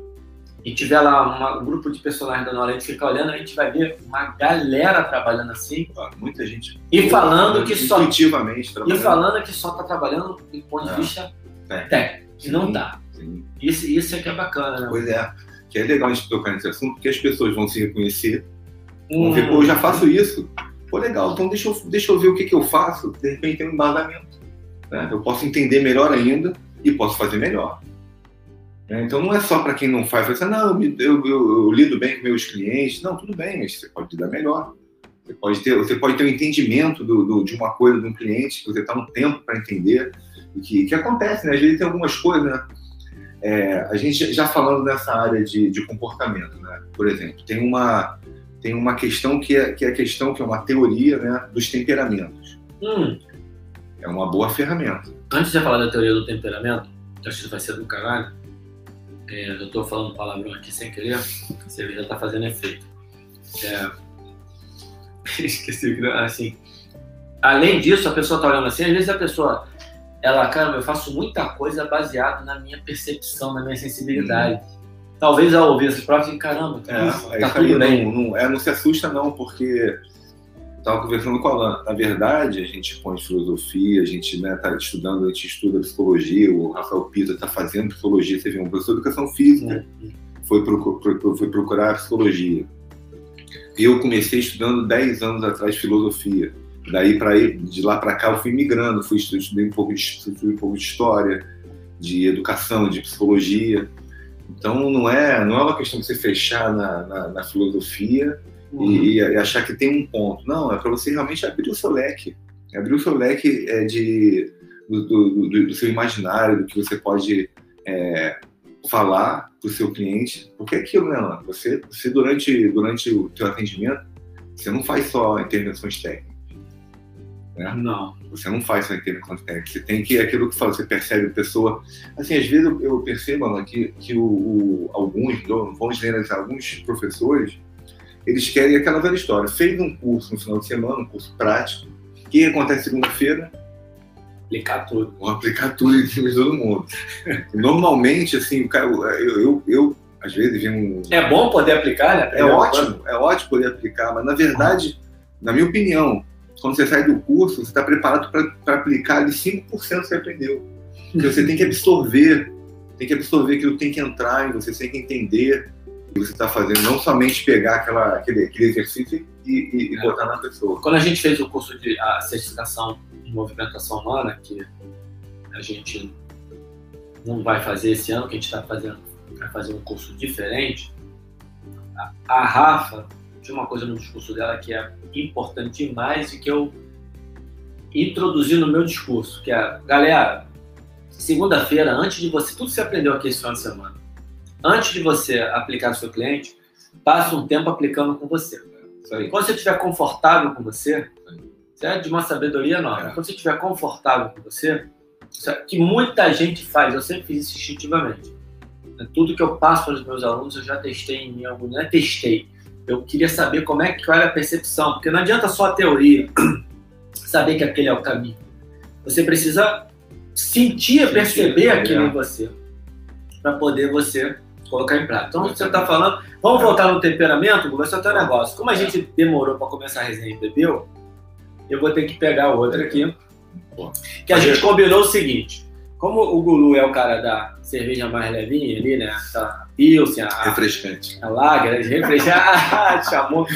e tiver lá uma- um grupo de personagens dando aula, a gente ficar olhando, a gente vai ver uma galera trabalhando assim Muita gente. e falando que só e falando que só está trabalhando do ponto de É. vista Técnico. técnico. E não. Sim. Isso, isso é que é bacana, né? Pois é. Que é legal a gente tocar nesse assunto, porque as pessoas vão se reconhecer. Vão Hum, ver, pô, eu já faço isso. Pô, legal, então deixa eu, deixa eu ver o que, que eu faço. De repente tem um embasamento. né? Eu posso entender melhor ainda e posso fazer melhor. Né? Então não é só para quem não faz, assim, não, eu, eu- eu- lido bem com meus clientes. Não, tudo bem, mas você pode lidar melhor. Você pode ter, você pode ter um entendimento do, do- de uma coisa de um cliente, que você está um tempo para entender. E que, que acontece, né? Às vezes tem algumas coisas, né? É, a gente já falando nessa área de, de comportamento, né? Por exemplo, tem uma, tem uma questão que é, que é a questão que é uma teoria né, dos temperamentos. hum, É uma boa ferramenta. Antes de eu falar da teoria do temperamento, que acho que vai ser do caralho, é, eu tô falando palavrão aqui sem querer, a cerveja tá fazendo efeito. É, esqueci o que assim. Além disso, a pessoa tá olhando assim, às vezes a pessoa, ela, cara, eu faço muita coisa baseado na minha percepção, na minha sensibilidade. Talvez ao ouvir essas provas, caramba, tá, É, tá é isso tudo bem. Não, não, é, não se assusta, não, porque estava conversando com a Alan. Na verdade, a gente põe filosofia, a gente está né, tá estudando, a gente estuda psicologia, o Rafael Pisa está fazendo psicologia, você vê, um professor de educação física, foi, procu- pro- foi procurar psicologia. Eu comecei estudando 10 anos atrás filosofia. Daí para ir de lá para cá eu fui migrando, fui estu- estudei um pouco de um pouco de história, de educação, de psicologia. Então não é não é uma questão de você fechar na, na, na filosofia Uhum. E, e achar que tem um ponto. Não, é para você realmente abrir o seu leque, abrir o seu leque é, de do, do, do- do seu imaginário, do que você pode é, falar para o seu cliente, porque é aquilo, né, Alan? Você, você durante, durante o teu atendimento, você não faz só intervenções técnicas. Não. Você não faz só intervenções técnicas. Você tem que, aquilo que fala, você percebe a pessoa. Assim, às vezes eu, eu percebo, Alan, que, que o, o- alguns, não vamos generalizar, alguns professores, eles querem aquela velha história. Fez um curso no final de semana, um curso prático. O que acontece segunda-feira? Aplicar tudo. vão aplicar tudo em cima de todo mundo. Normalmente, assim, o cara, eu, eu, eu, às vezes vi um. É bom poder aplicar, né? É ótimo, é ótimo poder aplicar, mas na verdade, na minha opinião, quando você sai do curso, você está preparado para aplicar ali 5% que você aprendeu. Porque você tem que absorver tem que absorver aquilo, tem que entrar em você, tem que entender que você está fazendo, não somente pegar aquela, aquele, aquele exercício e, e, e é. botar na pessoa. Quando a gente fez o curso de a certificação de movimentação humana, que a gente não vai fazer esse ano, que a gente está fazendo, vai fazer um curso diferente, a, a Rafa tinha uma coisa no discurso dela que é importante demais e que eu introduzi no meu discurso, que é, galera, segunda-feira, antes de você, tudo que você aprendeu aqui esse final de semana, antes de você aplicar no seu cliente, passe um tempo aplicando com você. Quando você estiver confortável com você, isso é de uma sabedoria enorme. É. Quando você estiver confortável com você, é que muita gente faz, eu sempre fiz isso instintivamente. Tudo que eu passo para os meus alunos, eu já testei em mim, não é testei. Eu queria saber como é que era a percepção, porque não adianta só a teoria, saber que aquele é o caminho. Você precisa sentir, perceber aquilo em você, para poder você colocar em prática. Então, você está falando, vamos voltar no temperamento, vai ser o teu negócio. Como a gente demorou para começar a resenha e bebeu, eu vou ter que pegar outra aqui. Que a gente combinou o seguinte: como o Gulu é o cara da cerveja mais levinha ali, né? A Pilsen, a, refrescante. A Lager, refrescante. Ah, chamou.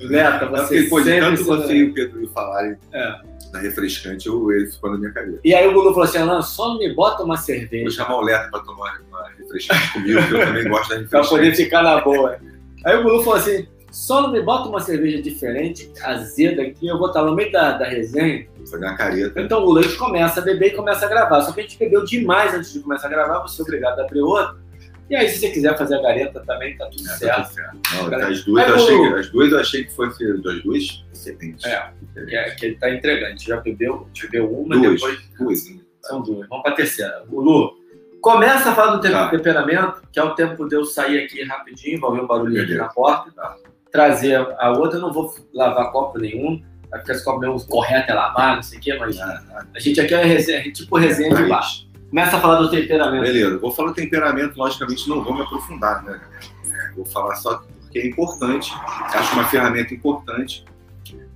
Neto, você é porque, tanto você e o Pedro falarem é. da refrescante, eu, ele ficou na minha cabeça. E aí o Gulu falou assim: Alan, só me bota uma cerveja. Vou chamar o Leto para tomar uma refrescante comigo, que eu também gosto da refrescante. pra poder ficar na boa. Aí o Gulu falou assim: só não me bota uma cerveja diferente, azeda aqui, eu vou estar no meio da, da resenha. Fazer uma careta. Então o leite começa a beber e começa a gravar. Só que a gente bebeu demais antes de começar a gravar, você é obrigado a abrir outra. E aí, se você quiser fazer a gareta também, tá tudo é, certo. Tá tudo certo. Não, as, duas eu achei, que, as duas eu achei que fosse as duas excelentes. É, que, é, que ele tá entregando. A gente já bebeu, a gente bebeu uma duas, e depois. Duas. São duas. Vamos pra terceira. O Lu, começa a falar do tá. temperamento, que é o tempo de eu sair aqui rapidinho, vai ouvir um barulhinho aqui na porta. Tá trazer a outra, eu não vou lavar copo nenhum, ficar esse copo meio correto é lavar, não sei o quê, mas ah, a gente aqui é resenha, tipo resenha de baixo. Começa a falar do temperamento. Beleza, vou falar do temperamento, logicamente não vou me aprofundar, né? É, vou falar só porque é importante, acho uma ferramenta importante.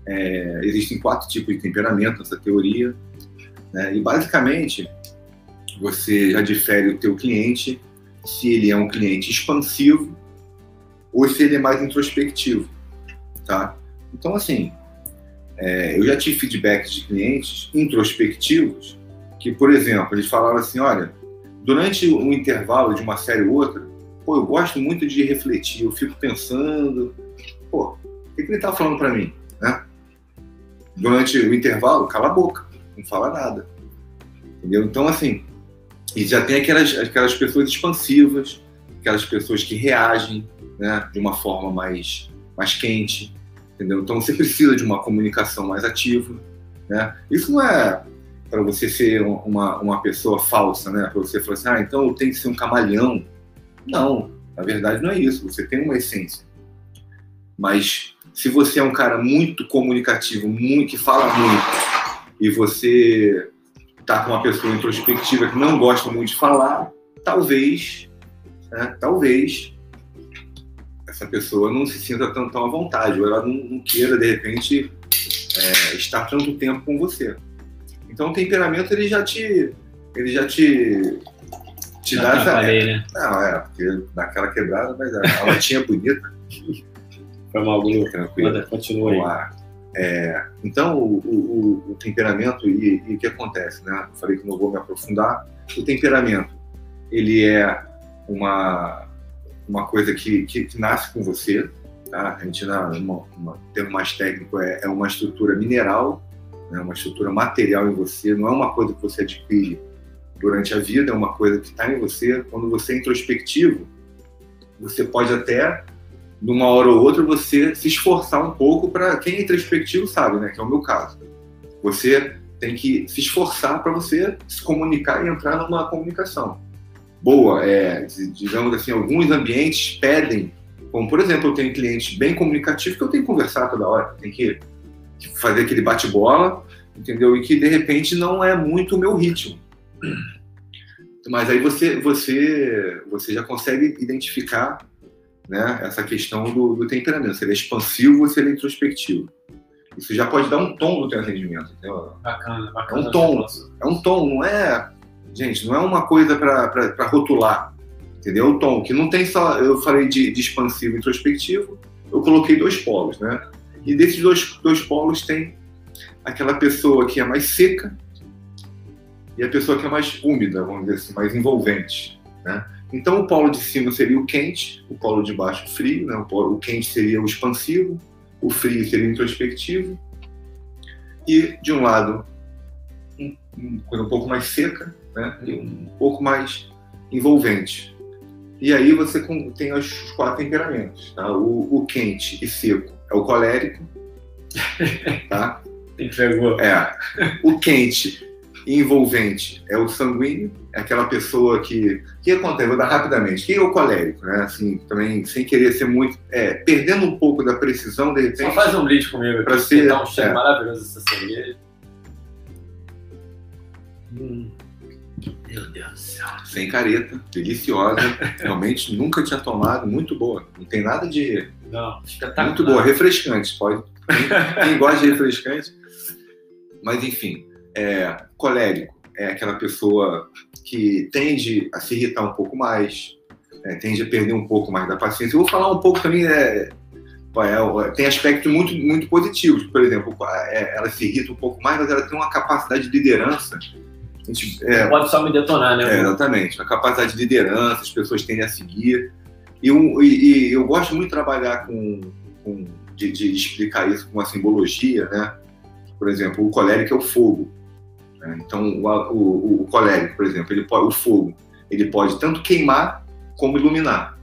É, existem quatro tipos de temperamento nessa teoria, né? e basicamente você já difere o teu cliente se ele é um cliente expansivo ou se ele é mais introspectivo, tá? Então, assim, é, eu já tive feedbacks de clientes introspectivos que, por exemplo, eles falaram assim, olha, durante um intervalo de uma série ou outra, pô, eu gosto muito de refletir, eu fico pensando, pô, o que, que ele tá falando para mim, né? Durante o intervalo, cala a boca, não fala nada, entendeu? Então, assim, e já tem aquelas, aquelas pessoas expansivas, aquelas pessoas que reagem, né, de uma forma mais, mais quente, entendeu? Então você precisa de uma comunicação mais ativa, né? Isso não é para você ser uma, uma pessoa falsa, né? Para você falar assim, ah, então eu tenho que ser um camaleão. Não, na verdade não é isso. Você tem uma essência. Mas se você é um cara muito comunicativo, muito que fala muito, e você tá com uma pessoa introspectiva que não gosta muito de falar, talvez, né, talvez essa pessoa não se sinta tão, tão à vontade, ou ela não, não queira, de repente, é, estar tanto tempo com você. Então o temperamento ele já te. Ele já te. te dá essa. Né? Não, é, porque naquela quebrada, mas a, a latinha bonita. Foi mal, Bruno. Tranquilo. Continua aí. É, então, o, o, o temperamento e, e, o que acontece, né? Eu falei que não vou me aprofundar. O temperamento, ele é uma, uma coisa que, que, que nasce com você. Tá? A gente, na, uma, uma, termo mais técnico, é, é uma estrutura mineral, né? uma estrutura material em você, não é uma coisa que você adquire durante a vida, é uma coisa que está em você. Quando você é introspectivo, você pode até, numa hora ou outra, você se esforçar um pouco para. Quem é introspectivo sabe, né? Que é o meu caso. Você tem que se esforçar para você se comunicar e entrar numa comunicação boa. É, digamos assim, alguns ambientes pedem, como por exemplo, eu tenho clientes bem comunicativos que eu tenho que conversar toda hora, tem que fazer aquele bate-bola, entendeu? E que de repente não é muito o meu ritmo. Mas aí você, você, você já consegue identificar né, essa questão do, do temperamento. Se ele é expansivo ou se ele é introspectivo. Isso já pode dar um tom no teu atendimento. Entendeu? Bacana, bacana. É um tom. É um tom, não é gente, não é uma coisa para rotular, entendeu? O tom, que não tem só. Eu falei de, de expansivo e introspectivo, eu coloquei dois polos, né? E desses dois, dois polos tem aquela pessoa que é mais seca e a pessoa que é mais úmida, vamos dizer assim, mais envolvente, né? Então o polo de cima seria o quente, o polo de baixo o frio, né? o, polo, o quente seria o expansivo, o frio seria o introspectivo e de um lado uma coisa um pouco mais seca né? e um pouco mais envolvente. E aí você tem os quatro temperamentos. Tá? O, o quente e seco é o colérico. Tá? Entregou. É. O quente envolvente é o sanguíneo, é aquela pessoa que. O que acontece? Vou dar rapidamente. Quem é o colérico? Né? Assim, também, sem querer ser muito. É, perdendo um pouco da precisão, de repente. Só faz um brinde comigo para ser. Dá um cheiro é. maravilhoso essa cerveja. Hum. Meu Deus do céu. Sem careta, deliciosa. Realmente nunca tinha tomado, muito boa. Não tem nada de. Não. Muito boa, refrescante. Pode. Quem, quem gosta de refrescante. Mas enfim, é, colérico é aquela pessoa que tende a se irritar um pouco mais, é, tende a perder um pouco mais da paciência. Eu vou falar um pouco também. É, é, tem aspectos muito, muito positivos. Por exemplo, é, ela se irrita um pouco mais, mas ela tem uma capacidade de liderança Gente, é, pode só me detonar, né? É, exatamente. A capacidade de liderança, as pessoas tendem a seguir. E, um, e, e eu gosto muito de trabalhar com, com de, de, explicar isso com uma simbologia, né? Por exemplo, o colérico é o fogo. Né? Então, o, o, o, colérico, por exemplo, ele pode, o fogo, ele pode tanto queimar como iluminar.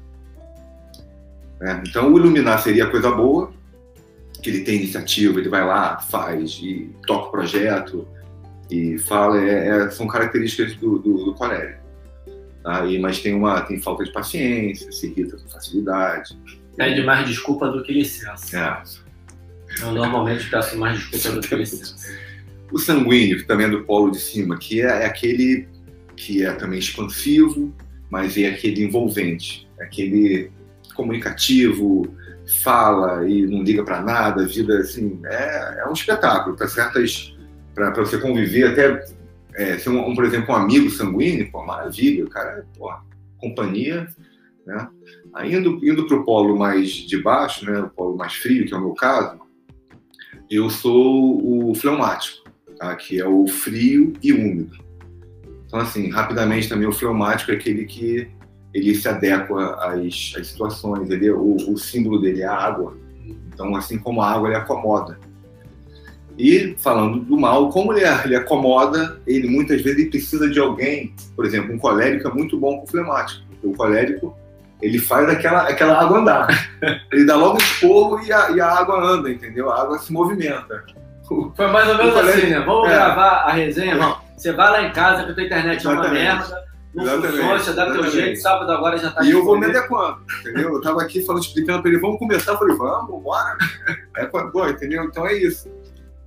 Né? Então, o iluminar seria coisa boa, que ele tem iniciativa, ele vai lá, faz e toca o projeto, e fala é, é, são características do, do, do colérico. Tá? E, mas tem uma tem falta de paciência, se irrita com facilidade. Pede mais desculpa do que licença. É. Eu normalmente peço mais desculpa do que licença. O sanguíneo, que também é do polo de cima, que é, é aquele que é também expansivo, mas é aquele envolvente, é aquele comunicativo, fala e não liga para nada, vida assim, é, é um espetáculo para certas para você conviver, até é, ser, um, um, por exemplo, um amigo sanguíneo, pô, maravilha, o cara pô, companhia, né? Aí indo, indo para o polo mais de baixo, né, o polo mais frio, que é o meu caso, eu sou o fleumático, tá? que é o frio e úmido. Então, assim, rapidamente também o fleumático é aquele que ele se adequa às, às situações, ele, o, o símbolo dele é a água. Então, assim como a água, ele acomoda. E falando do mal, como ele, ele acomoda, ele muitas vezes ele precisa de alguém, por exemplo, um colérico é muito bom com o flemático. Porque o colérico ele faz aquela, aquela água andar. ele dá logo um esporro e a, e a água anda, entendeu? A água se movimenta. Foi mais ou menos assim, né? Vamos é. gravar a resenha, irmão. Você vai lá em casa que a tua internet é uma merda. Não funciona, você dá teu jeito, sábado agora já tá E eu vou me adequando, entendeu? Eu tava aqui falando, explicando pra ele, vamos começar, eu falei, vamos, bora. É, pô, entendeu? Então é isso.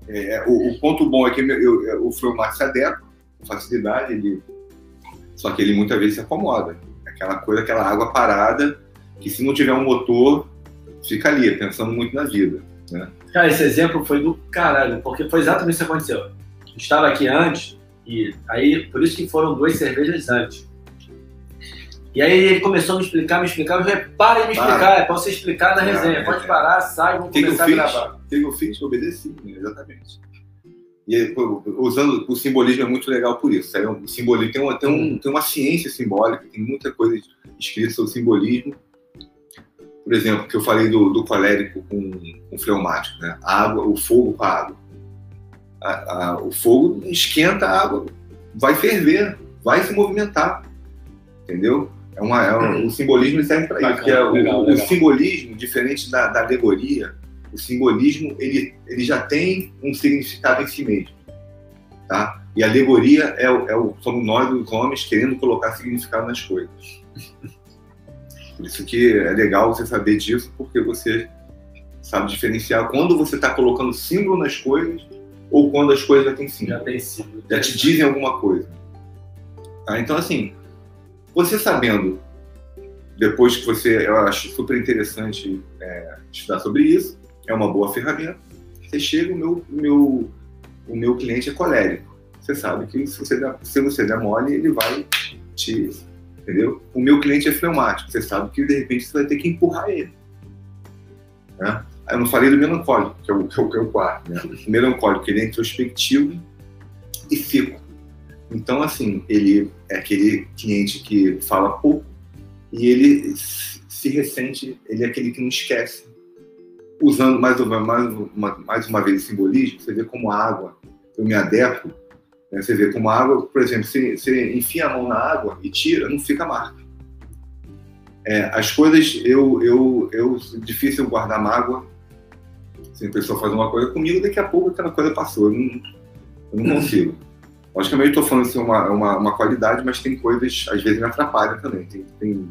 É, o, o, ponto bom é que eu, eu, o Fleumax se adequa com facilidade, ele, só que ele muitas vezes se acomoda. Aquela coisa, aquela água parada, que se não tiver um motor, fica ali, pensando muito na vida. Né? Cara, esse exemplo foi do caralho, porque foi exatamente isso que aconteceu. estava aqui antes, e aí, por isso que foram duas cervejas antes. E aí ele começou a me explicar, me explicar, eu falei, para de me explicar, para. é pra você explicar na é, resenha. É, Pode é. parar, sai, vamos começar a gravar. O que eu fiz? Obedeci, exatamente. E aí, usando o simbolismo é muito legal por isso. Simbolismo tem uma, tem, um, tem uma ciência simbólica, tem muita coisa escrita sobre simbolismo. Por exemplo, que eu falei do, do colérico com, com fleumático, né? A água, o fogo com a água. A, a, o fogo esquenta a água, vai ferver, vai se movimentar, entendeu? É uma, é um, o simbolismo serve para isso. É o, legal, o, legal. simbolismo, diferente da, da, alegoria, o simbolismo ele, ele já tem um significado em si mesmo. Tá? E a alegoria é, o, é o, somos nós, os homens, querendo colocar significado nas coisas. Por isso que é legal você saber disso, porque você sabe diferenciar quando você está colocando símbolo nas coisas ou quando as coisas já têm símbolo. Já tem símbolo. Já te dizem alguma coisa. Tá? Então, assim, você sabendo, depois que você, eu acho super interessante é, estudar sobre isso, é uma boa ferramenta. Você chega, o meu, o meu, o meu cliente é colérico. você sabe que se você der, se você der mole, ele vai te. Entendeu? O meu cliente é fleumático, você sabe que de repente você vai ter que empurrar ele. Né? Eu não falei do melancólico, que é o, que é o, que é o quarto. Né? O melancólico ele é introspectivo e seco. Então, assim, ele é aquele cliente que fala pouco e ele se ressente, ele é aquele que não esquece. Usando mais uma, mais uma, mais uma vez o simbolismo, você vê como a água, eu me adequo, né? você vê como a água, por exemplo, você, você enfia a mão na água e tira, não fica marca. É, as coisas, eu, eu, eu, difícil guardar mágoa. Se a pessoa faz uma coisa comigo, daqui a pouco aquela coisa passou. Eu não, eu não consigo. Logicamente, estou falando assim, uma, uma, uma, qualidade, mas tem coisas, às vezes, me atrapalham também. Tem, tem,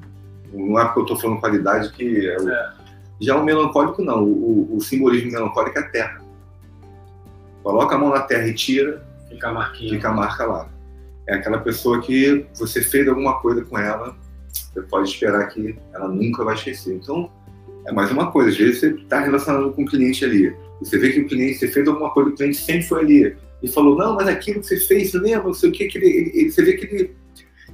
não é porque eu estou falando qualidade que é, o, é. Já o melancólico, não. O, o, simbolismo melancólico é a terra. Coloca a mão na terra e tira, fica a, marquinha. fica a marca lá. É aquela pessoa que você fez alguma coisa com ela, você pode esperar que ela nunca vai esquecer. Então, é mais uma coisa. Às vezes você está relacionado com o cliente ali. Você vê que o cliente, você fez alguma coisa, o cliente sempre foi ali e falou, não, mas aquilo que você fez, lembra, não sei o que, que ele, ele, você vê que ele,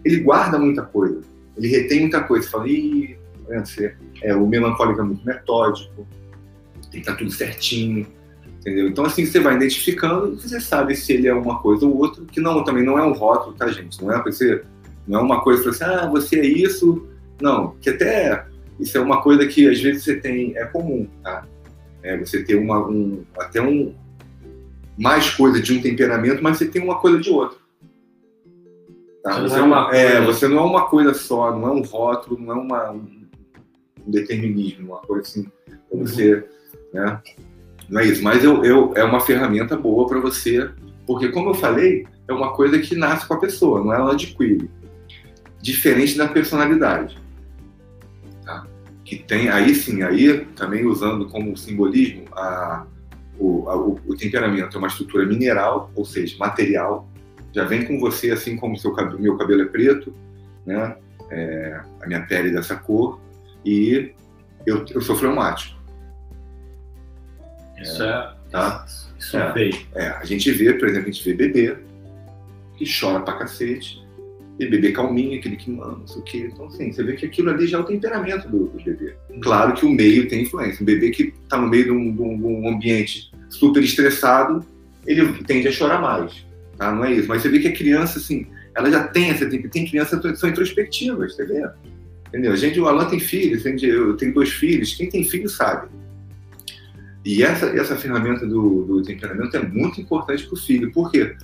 ele guarda muita coisa, ele retém muita coisa, você fala, ih, você, é, o melancólico é muito metódico, tem que estar tá tudo certinho, entendeu? Então assim, você vai identificando e você sabe se ele é uma coisa ou outra, que não, também não é um rótulo, tá gente? Não é você, não é uma coisa assim, ah, você é isso, não, que até isso é uma coisa que às vezes você tem, é comum, tá? É, você ter uma, um, até um, mais coisa de um temperamento, mas você tem uma coisa de outro. Tá? Você, não é, uma é, coisa... você não é uma coisa só, não é um rótulo, não é uma, um determinismo, uma coisa assim, para você, uhum. né? Não é isso, mas eu, eu, é uma ferramenta boa para você, porque como eu falei, é uma coisa que nasce com a pessoa, não é ela adquire. Diferente da personalidade. Tá? Que tem, aí sim, aí também usando como simbolismo a, o, a, o, temperamento é uma estrutura mineral, ou seja, material, já vem com você, assim como seu cabelo, meu cabelo é preto, né? É, a minha pele é dessa cor, e eu, eu sou fleumático. Isso é. Tá? Isso é, é, a gente vê, por exemplo, a gente vê bebê que chora pra cacete, e bebê calminho, aquele que manda, não sei o quê. Então, assim, você vê que aquilo ali já é o temperamento do, do bebê. Claro que o meio tem influência. Um bebê que está no meio de um, de um, ambiente super estressado, ele tende a chorar mais. Tá? Não é isso. Mas você vê que a criança, assim, ela já tem essa. Tem, tem crianças que são introspectivas, você vê? Entendeu? A gente, o Alan tem filhos, eu tenho dois filhos. Quem tem filho sabe. E essa, essa ferramenta do, do temperamento é muito importante para o filho. Por quê?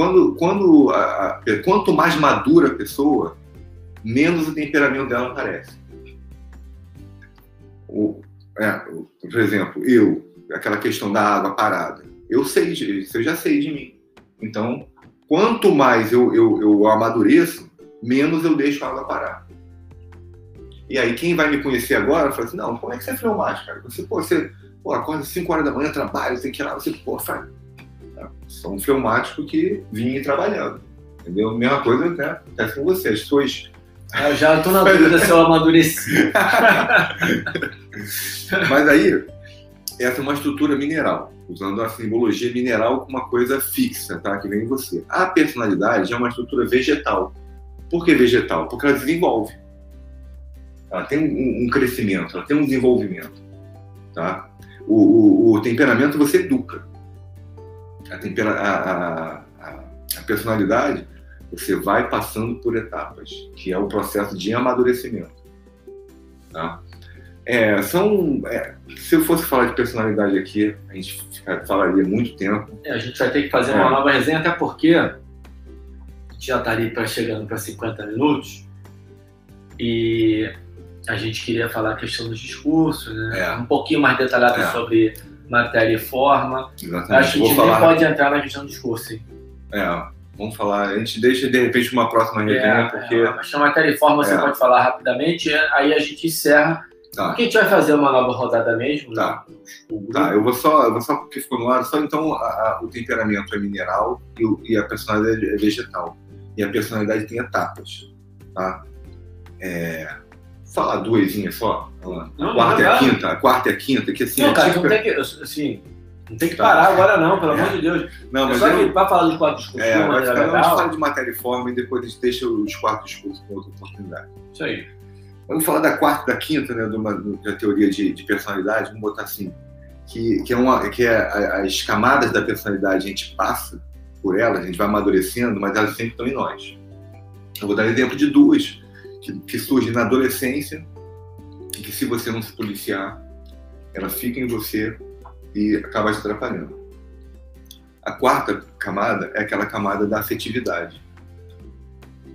quando, quando a, a, quanto mais madura a pessoa, menos o temperamento dela aparece. O, é, por exemplo, eu, aquela questão da água parada, eu sei disso, eu já sei de mim. Então, quanto mais eu, eu, eu amadureço, menos eu deixo a água parar. E aí, quem vai me conhecer agora, fala assim: não, como é que você é fleumático, cara? Você, pô, você pô, acorda às 5 horas da manhã, trabalha, tem que ir lá, você, pô, faz, sou um filmático que vinha trabalhando. Entendeu? Mesma coisa né, acontece com você. As suas. Eu já estou na dúvida se eu amadureci. Mas aí, essa é uma estrutura mineral, usando a simbologia mineral como uma coisa fixa, tá? Que vem em você. A personalidade é uma estrutura vegetal. Por que vegetal? Porque ela desenvolve. Ela tem um, um crescimento, ela tem um desenvolvimento. Tá? O, o, o temperamento você educa a, tempera, a, a, a personalidade, você vai passando por etapas, que é o processo de amadurecimento. Tá? É, são, é, se eu fosse falar de personalidade aqui, a gente falaria muito tempo. É, a gente vai ter que fazer uma é. nova resenha, até porque a gente já estaria tá pra, chegando para 50 minutos e a gente queria falar a questão dos discursos, né? É. um pouquinho mais detalhado é. sobre matéria e forma. Exatamente. Acho que a gente falar... pode entrar na questão do discurso. Hein? É, vamos falar. A gente deixa de repente uma próxima resenha, é, porque. É, mas matéria e forma você é. pode falar rapidamente, aí a gente encerra. Tá. Porque a gente vai fazer uma nova rodada mesmo. Tá. Né? Tá, eu vou só, eu vou só porque ficou no ar, só então a, a, o temperamento é mineral e, e, a personalidade é vegetal. E a personalidade tem etapas. Tá? É, falar duas só, a quarta e a quinta, a quarta e a quinta, que assim. Não, cara, não tem que. Assim, Não tem que parar agora não, pelo amor de Deus. Não, mas Só eu, que para falar dos quatro discursos, é, de uma vai ficar uma história de matéria e forma e depois a gente deixa os quatro discursos para outra oportunidade. isso aí. Vamos falar da quarta e da quinta, né, de uma, da teoria de, de personalidade, vamos botar assim, que, que, é uma, que é a- as camadas da personalidade, a gente passa por elas, a gente vai amadurecendo, mas elas sempre estão em nós. Eu vou dar exemplo de duas, que, que surgem na adolescência, e que se você não se policiar, ela fica em você e acaba te atrapalhando. A quarta camada é aquela camada da afetividade.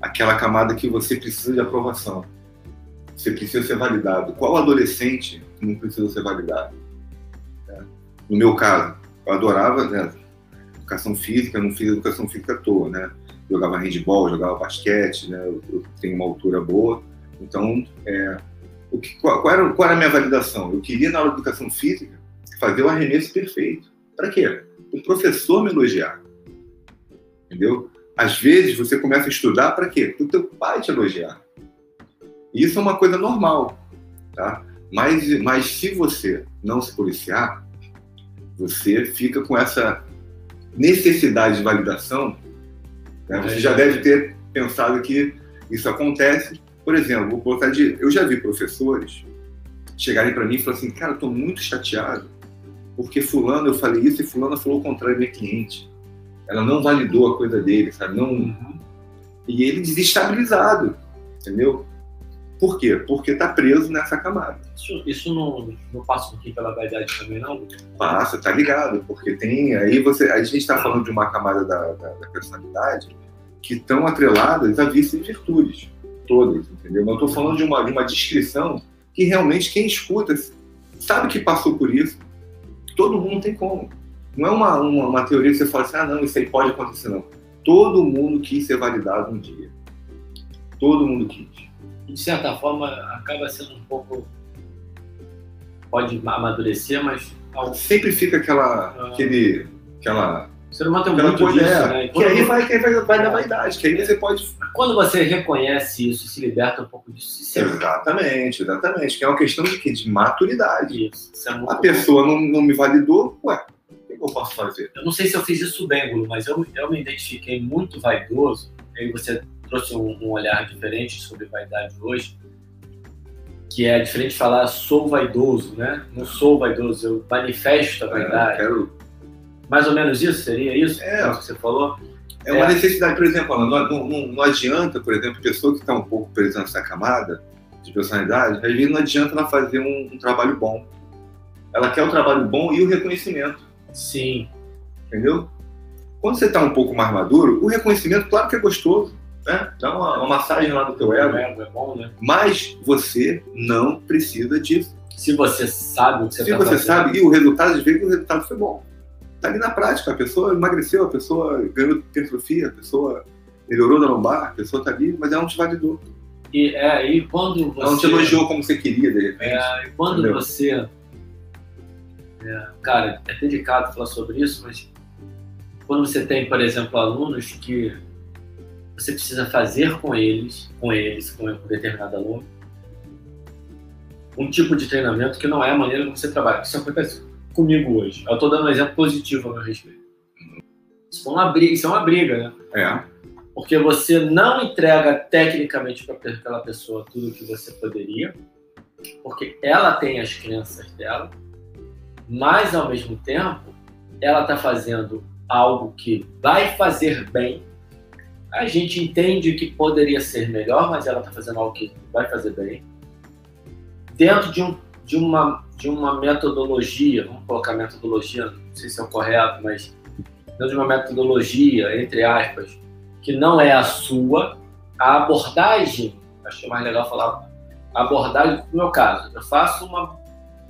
Aquela camada que você precisa de aprovação. Você precisa ser validado. Qual adolescente não precisa ser validado? né? No meu caso, eu adorava né, educação física, não fiz educação física à toa, né? Jogava handball, jogava basquete, né? Eu, eu tenho uma altura boa. Então, é, o que, qual, qual era, qual era a minha validação? Eu queria, na aula de educação física, fazer o arremesso perfeito. Para quê? O professor me elogiar. Entendeu? Às vezes você começa a estudar para quê? Para o teu pai te elogiar. E Isso é uma coisa normal, tá? Mas, mas se você não se policiar, você fica com essa necessidade de validação. Né? Você já deve ter pensado que isso acontece. Por exemplo, vou colocar de, eu já vi professores chegarem para mim e falarem assim, cara, eu estou muito chateado porque fulano eu falei isso e fulano falou o contrário da minha cliente. Ela não validou a coisa dele, sabe? Não, e ele desestabilizado, entendeu? Por quê? Porque está preso nessa camada. Isso, isso não, não passa um pouquinho pela vaidade também, não? Passa, tá ligado? Porque tem. Aí você. A gente está falando de uma camada da, da, da personalidade que estão atreladas a vícios e virtudes. Todas, entendeu? Mas eu estou falando de uma, de uma descrição que realmente quem escuta sabe que passou por isso. Todo mundo tem como. Não é uma, uma, uma teoria que você fala assim, ah, não, isso aí pode acontecer, não. Todo mundo quis ser validado um dia. Todo mundo quis. De certa forma, acaba sendo um pouco. Pode amadurecer, mas Sempre fica aquela. Ah. aquele. aquela. o ser humano tem aquela muito coisa, disso, é, né? Que aí vai, que aí vai, vai da vaidade, que aí você pode quando você reconhece isso se liberta um pouco disso, isso é, Exatamente, exatamente. Que é uma questão de quê? De maturidade. isso, isso é A pessoa não, não me validou, ué, o que eu posso fazer? Eu não sei se eu fiz isso bem, Gulo, mas eu, eu me identifiquei muito vaidoso. Aí você trouxe um, um olhar diferente sobre vaidade hoje, que é diferente de falar sou vaidoso, né? Não sou vaidoso, eu manifesto a Eu vaidade. quero- Mais ou menos isso? Seria isso? É. que você falou? É uma É. necessidade, por exemplo, não- não- não adianta, por exemplo, pessoa que está um pouco presa nessa camada de personalidade, às vezes não adianta ela fazer um, um trabalho bom. Ela quer o trabalho bom e o reconhecimento, Sim. entendeu? Quando você está um pouco mais maduro, o reconhecimento, claro que é gostoso, né? Dá uma, uma massagem lá no teu ego, ego é bom, né? mas você não precisa disso. Se você sabe o que você Se está você fazendo. sabe, e o resultado, às vezes, o resultado foi bom. Tá ali na prática, a pessoa emagreceu, a pessoa ganhou hipertrofia, a pessoa melhorou da lombar, a pessoa tá ali, mas ela não te validou. E, é, e quando você... Ela não te elogiou como você queria, de repente. É, e quando Entendeu? você. é, cara, é delicado falar sobre isso, mas quando você tem, por exemplo, alunos que você precisa fazer com eles, com eles, com um determinado aluno, um tipo de treinamento que não é a maneira como você trabalha. Isso acontece comigo hoje. Eu estou dando um exemplo positivo a meu respeito. Isso é uma briga, isso é uma briga né? É, porque você não entrega tecnicamente para aquela pessoa tudo o que você poderia, porque ela tem as crenças dela, mas ao mesmo tempo ela está fazendo algo que vai fazer bem. A gente entende que poderia ser melhor, mas ela está fazendo algo que vai fazer bem. Dentro de, um, de, uma, de uma metodologia, vamos colocar metodologia, não sei se é o correto, mas dentro de uma metodologia, entre aspas, que não é a sua, a abordagem, acho é mais legal falar, a abordagem, no meu caso, eu faço uma,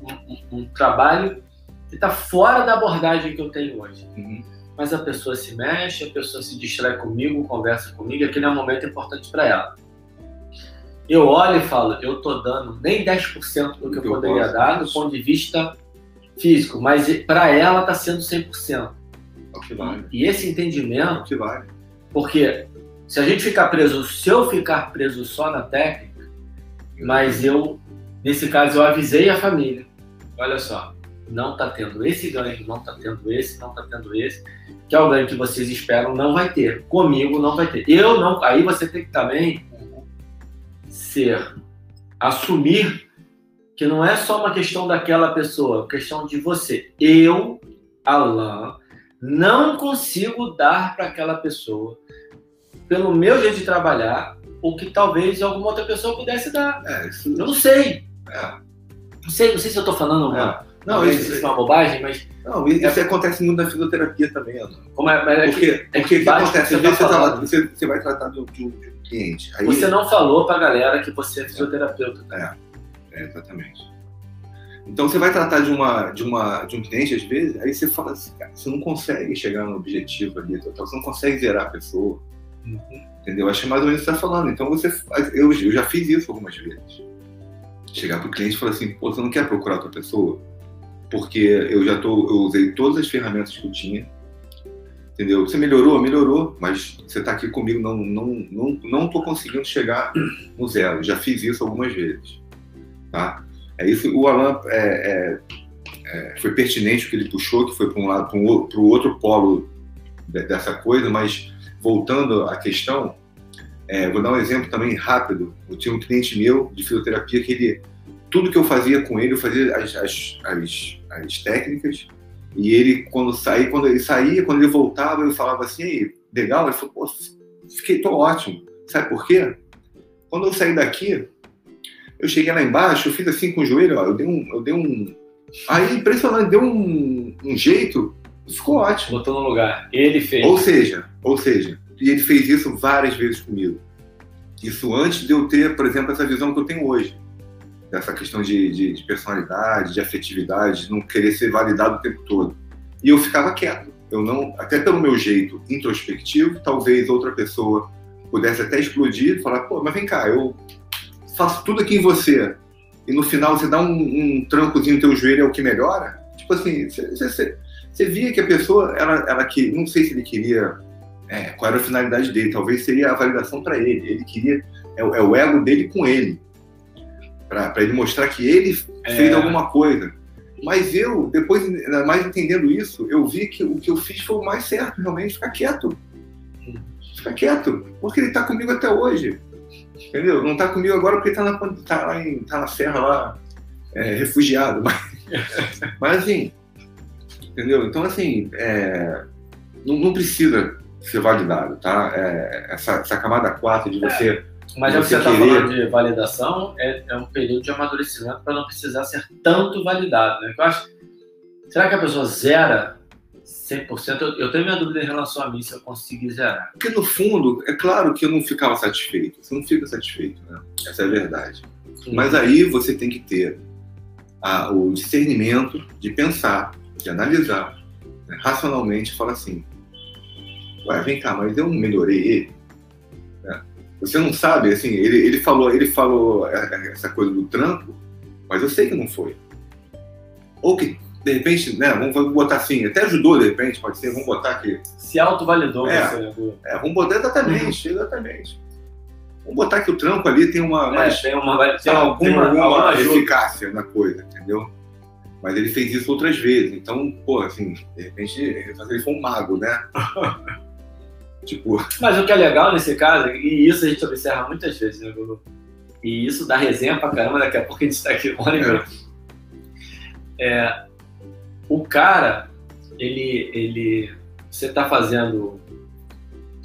um, um- um trabalho que está fora da abordagem que eu tenho hoje. Uhum. Mas a pessoa se mexe, a pessoa se distrai comigo, conversa comigo, aquele é um momento importante para ela. Eu olho e falo, eu tô dando nem 10% do que eu Eu poderia posso. dar do ponto de vista físico, mas para ela está sendo 100%. É o que vale. E esse É o entendimento que vale. porque se a gente ficar preso, se eu ficar preso só na técnica, mas eu, nesse caso, eu avisei a família. Olha só, não está tendo esse ganho, não está tendo esse, não está tendo esse, que é o ganho que vocês esperam, não vai ter. Comigo não vai ter. Eu não. Aí você tem que também ser, assumir que não é só uma questão daquela pessoa, é questão de você. Eu, Alain, não consigo dar para aquela pessoa, pelo meu jeito de trabalhar, o que talvez alguma outra pessoa pudesse dar. É, isso... Eu não sei. É. Não sei, não sei se eu estou falando é. Não, isso, isso é uma bobagem, mas. Não, isso é... acontece muito na fisioterapia também, Ana. Como é, mas é porque, que, é que, acontece? Você, tá tá você, você, vai tratar de um, de um cliente. Aí... Você não falou pra galera que você é fisioterapeuta. É, é, exatamente. Então você vai tratar de, uma, de, uma, de um cliente, às vezes, aí você fala assim, cara, você não consegue chegar no objetivo ali, você não consegue zerar a pessoa. Uhum. Entendeu? Acho que é mais ou menos você está falando. Então você eu, eu já fiz isso algumas vezes. Chegar pro cliente e falar assim, pô, você não quer procurar outra pessoa? Porque eu já tô, eu usei todas as ferramentas que eu tinha, entendeu? Você melhorou, melhorou, mas você está aqui comigo, não, não, não, não tô conseguindo chegar no zero. Já fiz isso algumas vezes, tá? É isso. O Alan é, é, é, foi pertinente o que ele puxou, que foi para um lado, para o outro polo dessa coisa, mas voltando à questão, é, vou dar um exemplo também rápido. Eu tinha um cliente meu de fisioterapia que ele tudo que eu fazia com ele, eu fazia as, as, as, as técnicas, e ele, quando saía, quando ele saía, quando ele voltava, eu falava assim, legal, ele falou, pô, fiquei, tô ótimo. Sabe por quê? Quando eu saí daqui, eu cheguei lá embaixo, eu fiz assim com o joelho, ó, eu dei um. Eu dei um aí, impressionante, deu um, um jeito, ficou ótimo. Botou no lugar. Ele fez. Ou seja, ou seja, e ele fez isso várias vezes comigo. Isso antes de eu ter, por exemplo, essa visão que eu tenho hoje dessa questão de, de, de, personalidade, de afetividade, de não querer ser validado o tempo todo. E eu ficava quieto. Eu não, até pelo meu jeito introspectivo, talvez outra pessoa pudesse até explodir e falar, pô, mas vem cá, eu faço tudo aqui em você e no final você dá um, um trancozinho no teu joelho é o que melhora? Tipo assim, você via que a pessoa, ela, ela que, não sei se ele queria, é, qual era a finalidade dele, talvez seria a validação para ele. Ele queria, é, é o ego dele com ele para ele mostrar que ele é. fez alguma coisa. Mas eu, depois, ainda mais entendendo isso, eu vi que o que eu fiz foi o mais certo, realmente, ficar quieto. Ficar quieto, porque ele está comigo até hoje. Entendeu? Não está comigo agora porque está na, tá lá em, tá na serra lá, é, refugiado. Mas, mas assim, entendeu? Então, assim, é, não, não, precisa ser validado, tá? É, essa, essa camada 4 de você é. Mas é o que você está falando de validação, é, é, um período de amadurecimento para não precisar ser tanto validado. Né? Eu acho, será que a pessoa zera 100%? Eu, eu tenho minha dúvida em relação a mim, se eu conseguir zerar. Porque no fundo, é claro que eu não ficava satisfeito. Você não fica satisfeito, né? Essa é a verdade. Mas aí você tem que ter a, o discernimento de pensar, de analisar né? racionalmente e falar assim, ué, vem cá, mas eu melhorei ele? Você não sabe, assim, ele, ele falou, ele falou essa coisa do trampo, mas eu sei que não foi. Ou que, de repente, né, vamos botar assim, até ajudou, de repente, pode ser, vamos botar aqui. Se autovalidou é, você. É, vamos botar exatamente, uhum. exatamente. Vamos botar que o trampo ali tem uma. É, mais, tem uma, tem, alguma, tem uma, alguma eficácia na coisa, entendeu? Mas ele fez isso outras vezes. Então, pô, assim, de repente, ele foi um mago, né? Tipo... Mas o que é legal nesse caso, e isso a gente observa muitas vezes, né? E isso dá resenha pra caramba, daqui a pouco a gente está aqui olha, é. é. O cara, ele, ele. Você está fazendo.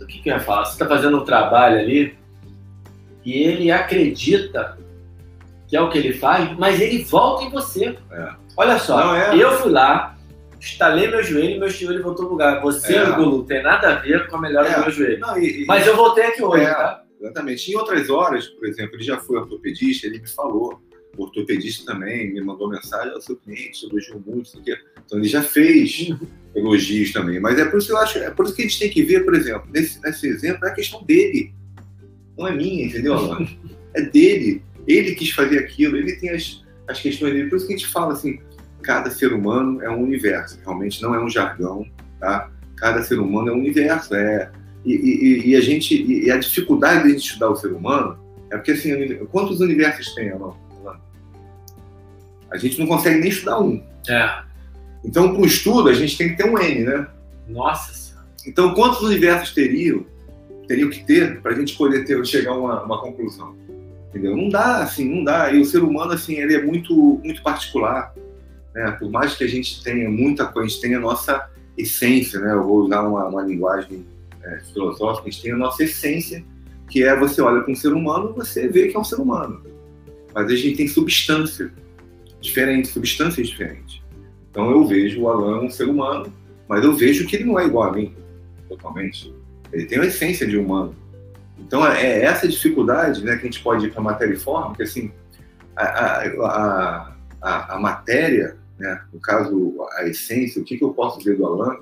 O que, que eu ia falar? Você está fazendo um trabalho ali e ele acredita que é o que ele faz, mas ele volta em você. É. Olha só, Não, é. eu fui lá, estalei meu joelho e meu joelho voltou no lugar. Você, é. Gulu, tem nada a ver com a melhora é. do meu joelho. Não, e, Mas eu voltei aqui hoje, é, tá? Exatamente. Em outras horas, por exemplo, ele já foi ortopedista, ele me falou. O ortopedista também me mandou mensagem ao seu cliente, elogiou muito, então ele já fez uhum. elogios também. Mas é por isso que eu acho, é por isso que a gente tem que ver, por exemplo, nesse, nesse exemplo, é a questão dele. Não é minha, entendeu? É dele. Ele quis fazer aquilo, ele tem as, as questões dele. Por isso que a gente fala assim, cada ser humano é um universo, realmente não é um jargão, tá? Cada ser humano é um universo, é e, e, e a gente e a dificuldade de estudar o ser humano é porque assim, quantos universos tem, Alan? A gente não consegue nem estudar um. É. Então, para o estudo, a gente tem que ter um N, né? Nossa Senhora. Então, quantos universos teriam, teriam que ter para a gente poder ter, chegar a uma, uma conclusão? Entendeu? Não dá, assim, não dá. E o ser humano, assim, ele é muito, muito particular. Né? Por mais que a gente tenha muita coisa, a gente tenha a nossa essência, né? Eu vou usar uma, uma linguagem é, filosófica, a gente tem a nossa essência, que é você olha para um ser humano, você vê que é um ser humano. Mas a gente tem substância diferente, substâncias diferentes. Então eu vejo o Alan um ser humano, mas eu vejo que ele não é igual a mim, totalmente. Ele tem a essência de humano. Então é essa dificuldade né, que a gente pode ir para matéria e forma, que assim, a, a, a, a matéria, né, no caso a essência, o que, que eu posso ver do Alan,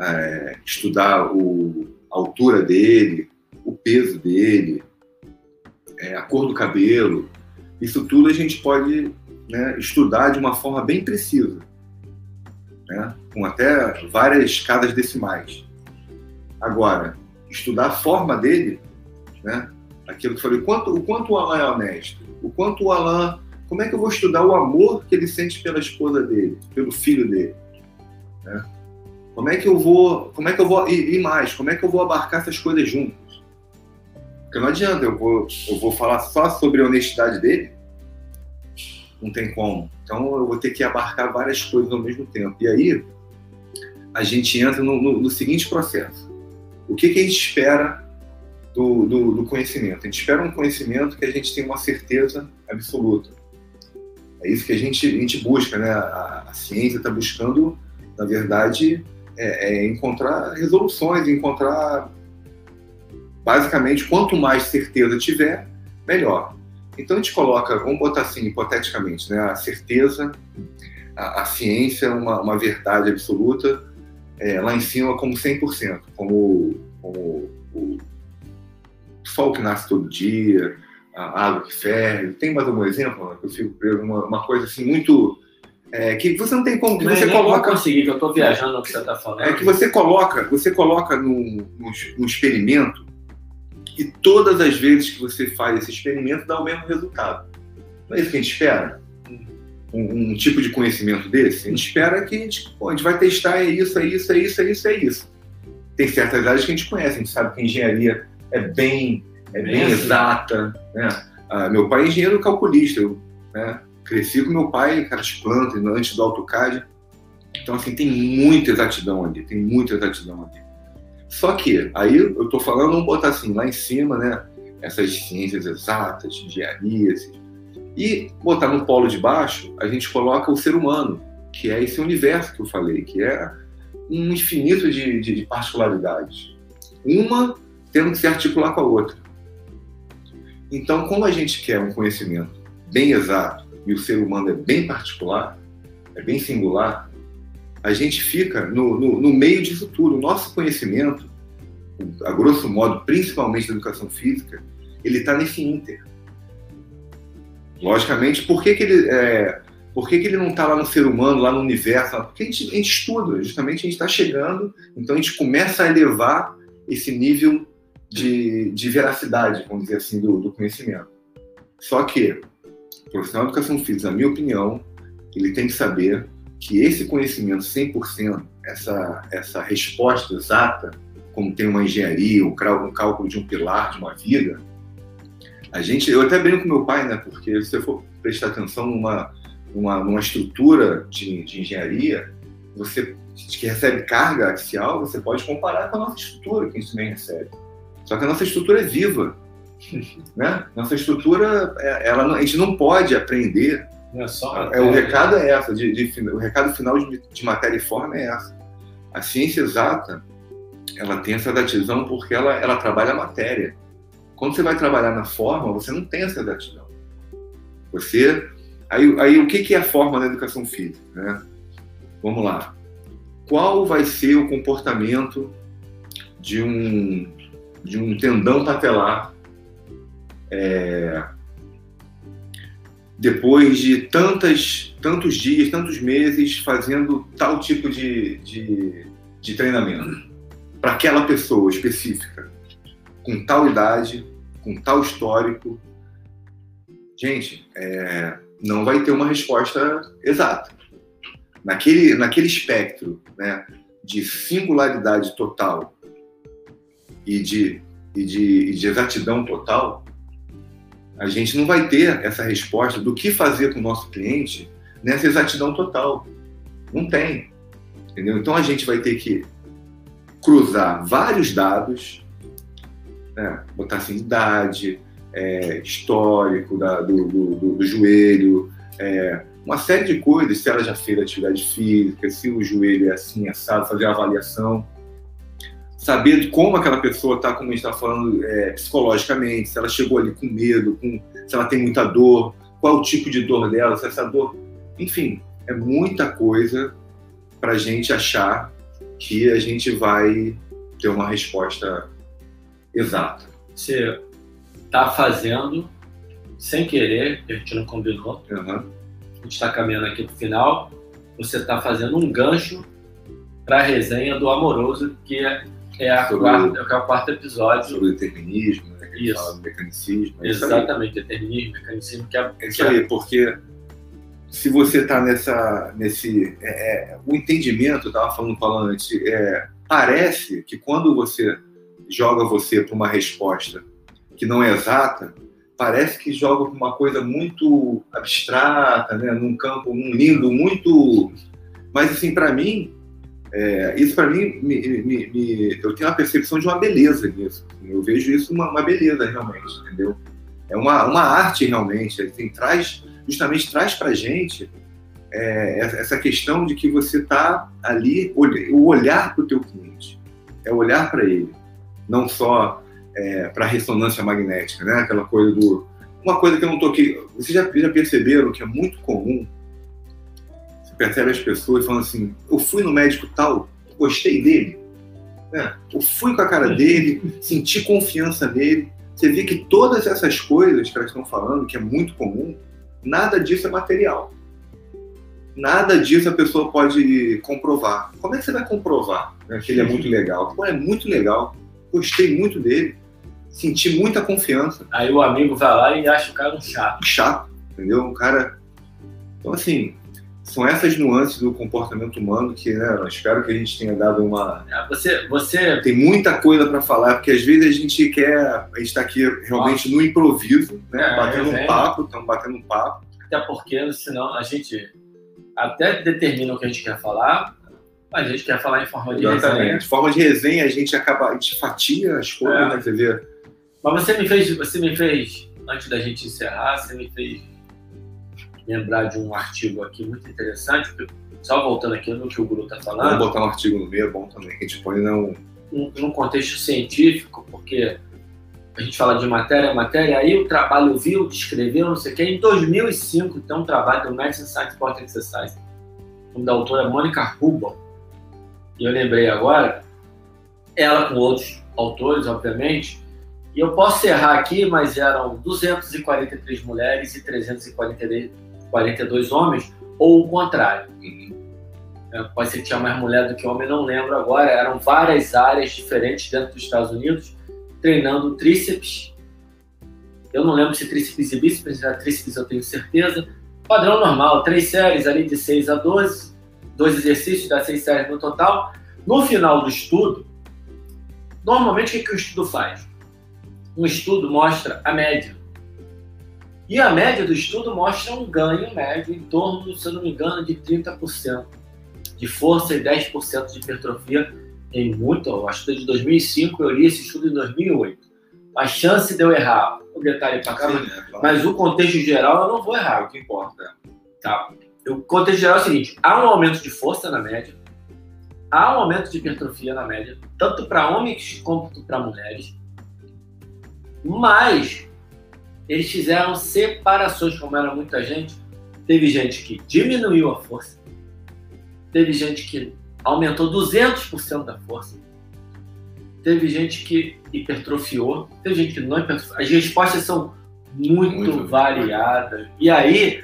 é, estudar o, a altura dele, o peso dele, é, a cor do cabelo, isso tudo a gente pode né, estudar de uma forma bem precisa, né, com até várias escadas decimais. Agora, estudar a forma dele, né, aquilo que eu falei, o quanto, o quanto o Alan é honesto, o quanto o Alan, como é que eu vou estudar o amor que ele sente pela esposa dele, pelo filho dele, né? Como é que eu vou, como é que eu vou e, e mais, como é que eu vou abarcar essas coisas juntas? Porque não adianta, eu vou, eu vou falar só sobre a honestidade dele, não tem como. Então eu vou ter que abarcar várias coisas ao mesmo tempo. E aí a gente entra no, no, no seguinte processo: o que, que a gente espera do, do, do, conhecimento? A gente espera um conhecimento que a gente tem uma certeza absoluta. É isso que a gente, a gente busca, né? A, a ciência está buscando, na verdade, é, é encontrar resoluções, encontrar basicamente quanto mais certeza tiver, melhor. Então a gente coloca, vamos botar assim, hipoteticamente, né, a certeza, a, a ciência, uma, uma verdade absoluta, é, lá em cima como 100%, como, como o sol que nasce todo dia, a água que ferve. Tem mais algum exemplo? Eu fico preso uma, uma coisa assim muito é, que você não tem como que você coloca. Não conseguir, que eu estou viajando no que você está falando. É que você coloca, você coloca num, num experimento e todas as vezes que você faz esse experimento dá o mesmo resultado. Não é isso que a gente espera? Um, um tipo de conhecimento desse? A gente espera que a gente, pô, a gente vai testar é isso, é isso, é isso, é isso, é isso. Tem certas áreas que a gente conhece, a gente sabe que a engenharia é bem, é bem, exata. Né? Ah, meu pai é engenheiro calculista, eu né, cresci com meu pai, cara de planta, antes do AutoCAD. Então, assim, tem muita exatidão ali, tem muita exatidão ali. Só que, aí eu estou falando, vamos botar assim, lá em cima, né? Essas ciências exatas, engenharia, assim, e botar no polo de baixo, a gente coloca o ser humano, que é esse universo que eu falei, que é um infinito de, de, de particularidades. Uma tendo que se articular com a outra. Então, como a gente quer um conhecimento bem exato e o ser humano é bem particular, é bem singular, a gente fica no, no, no meio disso tudo. O nosso conhecimento, a grosso modo, principalmente da educação física, ele está nesse ínter. Logicamente, por que, que ele é, por que, que ele não está lá no ser humano, lá no universo? Porque a gente, a gente estuda, justamente a gente está chegando, então a gente começa a elevar esse nível de, de veracidade, vamos dizer assim, do, do conhecimento. Só que o profissional de educação física, na minha opinião, ele tem que saber que esse conhecimento 100%, essa, essa resposta exata, como tem uma engenharia, um cálculo de um pilar de uma vida, a gente, eu até brinco com meu pai, né? Porque se você for prestar atenção numa, numa, numa estrutura de, de engenharia, você que recebe carga axial, você pode comparar com a nossa estrutura que a gente também recebe. Só que a nossa estrutura é viva, né? Nossa estrutura, é, ela, a gente não pode aprender é, só é, o recado é essa, de, de, o recado final de, de, matéria e forma é essa. A ciência exata, ela tem essa exatidão porque ela, ela trabalha a matéria. Quando você vai trabalhar na forma, você não tem essa exatidão. Você, aí, aí o que, que é a forma da educação física? Né? Vamos lá. Qual vai ser o comportamento de um, de um tendão patelar é, depois de tantas, tantos dias, tantos meses fazendo tal tipo de, de, de treinamento para aquela pessoa específica, com tal idade, com tal histórico, gente, é, não vai ter uma resposta exata. naquele, naquele espectro né, de singularidade total e de, e, de, e de exatidão total, a gente não vai ter essa resposta do que fazer com o nosso cliente nessa exatidão total. Não tem. Entendeu? Então a gente vai ter que cruzar vários dados, né? botar assim, idade, é, histórico da, do, do, do, do, joelho, é, uma série de coisas, se ela já fez atividade física, se o joelho é assim, assado, fazer a avaliação, saber como aquela pessoa está, como a gente está falando, é, psicologicamente, se ela chegou ali com medo, com, se ela tem muita dor, qual o tipo de dor dela, se essa dor. Enfim, é muita coisa para a gente achar que a gente vai ter uma resposta exata. Você está fazendo sem querer, a gente não combinou. Uhum. A gente está caminhando aqui para o final. Você está fazendo um gancho para a resenha do Amoroso, que é, é, a quarta, é o quarto episódio. Sobre determinismo, né? Que isso. fala mecanicismo. É Exatamente, determinismo, mecanicismo. Que é, é isso aí, porque se você está nessa nesse é, é, o entendimento eu estava falando falando antes é, parece que quando você joga você para uma resposta que não é exata parece que joga para uma coisa muito abstrata né num campo num limbo muito mas assim para mim é, isso para mim me, me, me, eu tenho a percepção de uma beleza nisso eu vejo isso uma, uma beleza realmente entendeu é uma, uma arte realmente assim, traz justamente traz para gente é, essa questão de que você está ali, o olhar para o teu cliente, é olhar para ele, não só é, para a ressonância magnética, né? Aquela coisa do... Uma coisa que eu não toquei... Vocês já, já perceberam que é muito comum, percebe as pessoas falando assim, eu fui no médico tal, gostei dele, né? eu fui com a cara dele, senti confiança nele, você vê que todas essas coisas que elas estão falando, que é muito comum, Nada disso é material. Nada disso a pessoa pode comprovar. Como é que você vai comprovar né, que ele é muito legal? Pô, é muito legal. Gostei muito dele. Senti muita confiança. Aí o amigo vai lá e acha o cara um chato. Chato, entendeu? Um cara. Então, assim, são essas nuances do comportamento humano que, né, eu espero que a gente tenha dado uma. É, você, você... Tem muita coisa para falar, porque às vezes a gente quer. A gente está aqui realmente Nossa. no improviso, né? É, batendo um papo, estamos batendo um papo. Até porque, senão, a gente até determina o que a gente quer falar, a gente quer falar em forma de Exatamente. resenha. De forma de resenha, a gente acaba, a gente fatia as coisas, é. né? Você vê. Mas você me fez, você me fez, antes da gente encerrar, você me fez lembrar de um artigo aqui muito interessante, só voltando aqui no que o Guru está falando. Vamos botar um artigo no meio, é bom também, que a gente põe não... num contexto científico, porque a gente fala de matéria, matéria, aí o trabalho viu, descreveu, não sei o quê. Em 2005, tem um trabalho do Medicine Science Sport Exercise, da autora Mônica Rubel, e eu lembrei agora, ela com outros autores, obviamente, e eu posso errar aqui, mas eram 243 mulheres e 342 42 homens, ou o contrário. É, pode ser que tinha mais mulher do que homem, não lembro agora. Eram várias áreas diferentes dentro dos Estados Unidos, treinando tríceps. Eu não lembro se tríceps e bíceps, era tríceps eu tenho certeza. Padrão normal, três séries ali de 6 a 12, dois exercícios, dá seis séries no total. No final do estudo, normalmente o que, que o estudo faz? Um estudo mostra a média e a média do estudo mostra um ganho médio em torno, se eu não me engano, de 30% de força e 10% de hipertrofia em muito. Acho que de 2005 eu li esse estudo em 2008. A chance de eu errar, o detalhe para cá, Sim, mas, é, claro. mas o contexto geral eu não vou errar, o que importa. Tá. O contexto geral é o seguinte: há um aumento de força na média, há um aumento de hipertrofia na média, tanto para homens quanto para mulheres, mas eles fizeram separações, como era muita gente. Teve gente que diminuiu a força, teve gente que aumentou 200% da força, teve gente que hipertrofiou, teve gente que não hipertrofiou. As respostas são muito, muito variadas. E aí,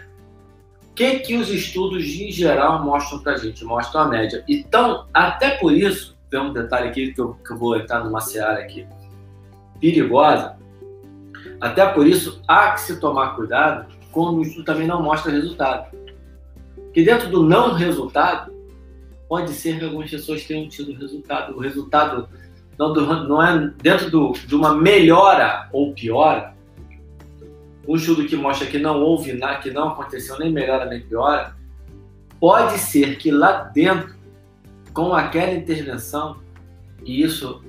o que, que os estudos em geral mostram para a gente? Mostram a média. Então, até por isso, tem um detalhe aqui que eu, que eu vou entrar numa seara aqui perigosa, até por isso, há que se tomar cuidado quando o estudo também não mostra resultado. que dentro do não resultado, pode ser que algumas pessoas tenham tido resultado. O resultado não, não é dentro do, de uma melhora ou piora. Um estudo que mostra que não houve nada, que não aconteceu nem melhora nem piora. Pode ser que lá dentro, com aquela intervenção, e isso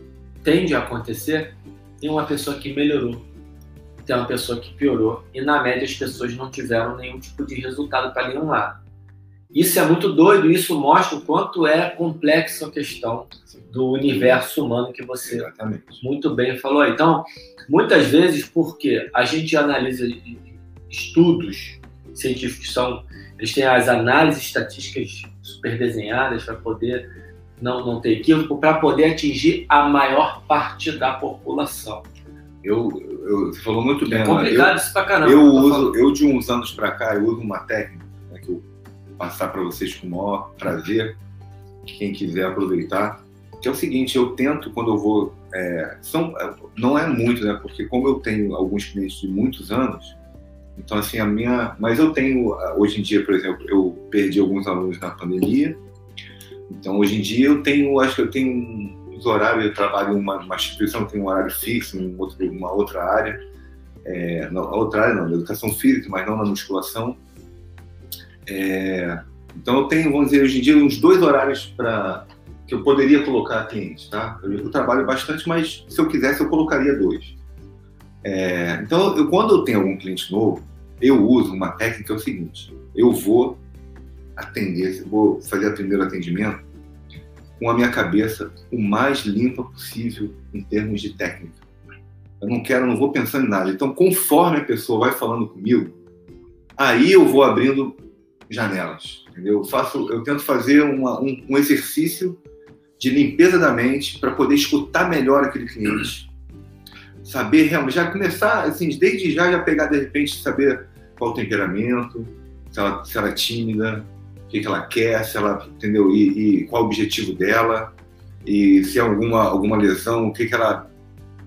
tende a acontecer, tem uma pessoa que melhorou, tem uma pessoa que piorou, e na média as pessoas não tiveram nenhum tipo de resultado para nenhum lado. Isso é muito doido, isso mostra o quanto é complexa a questão do universo humano que você Exatamente. muito bem falou. Então, muitas vezes, porque a gente analisa estudos científicos, são, eles têm as análises estatísticas super desenhadas para poder não, não ter equívoco, para poder atingir a maior parte da população. Eu, eu, você falou muito bem. É complicado eu, isso pra caramba. Eu, uso, eu de uns anos para cá, eu uso uma técnica né, que eu passar para vocês com o maior prazer, quem quiser aproveitar, que é o seguinte, eu tento quando eu vou, é, são, não é muito, né, porque como eu tenho alguns clientes de muitos anos, então assim, a minha, mas eu tenho, hoje em dia, por exemplo, eu perdi alguns alunos na pandemia, então hoje em dia eu tenho, acho que eu tenho uns horários, eu trabalho em uma, uma instituição que tem um horário fixo, em outro, uma outra área, é, outra área não, na educação física, mas não na musculação, é, então eu tenho, vamos dizer, hoje em dia uns dois horários para que eu poderia colocar clientes, tá? Eu, eu, trabalho bastante, mas se eu quisesse eu colocaria dois. É, então, eu, quando eu tenho algum cliente novo, eu uso uma técnica é o seguinte: eu vou atender, vou fazer o primeiro atendimento com a minha cabeça o mais limpa possível em termos de técnica. Eu não quero, não vou pensando em nada. Então, conforme a pessoa vai falando comigo, aí eu vou abrindo janelas. Entendeu? Eu, faço, eu tento fazer uma, um, um exercício de limpeza da mente para poder escutar melhor aquele cliente. Saber realmente, já começar, assim, desde já, já pegar de repente, saber qual o temperamento, se ela, se ela é tímida, o que, que ela quer, se ela, entendeu? E, e, qual o objetivo dela, e se é alguma, alguma lesão, o que, que ela.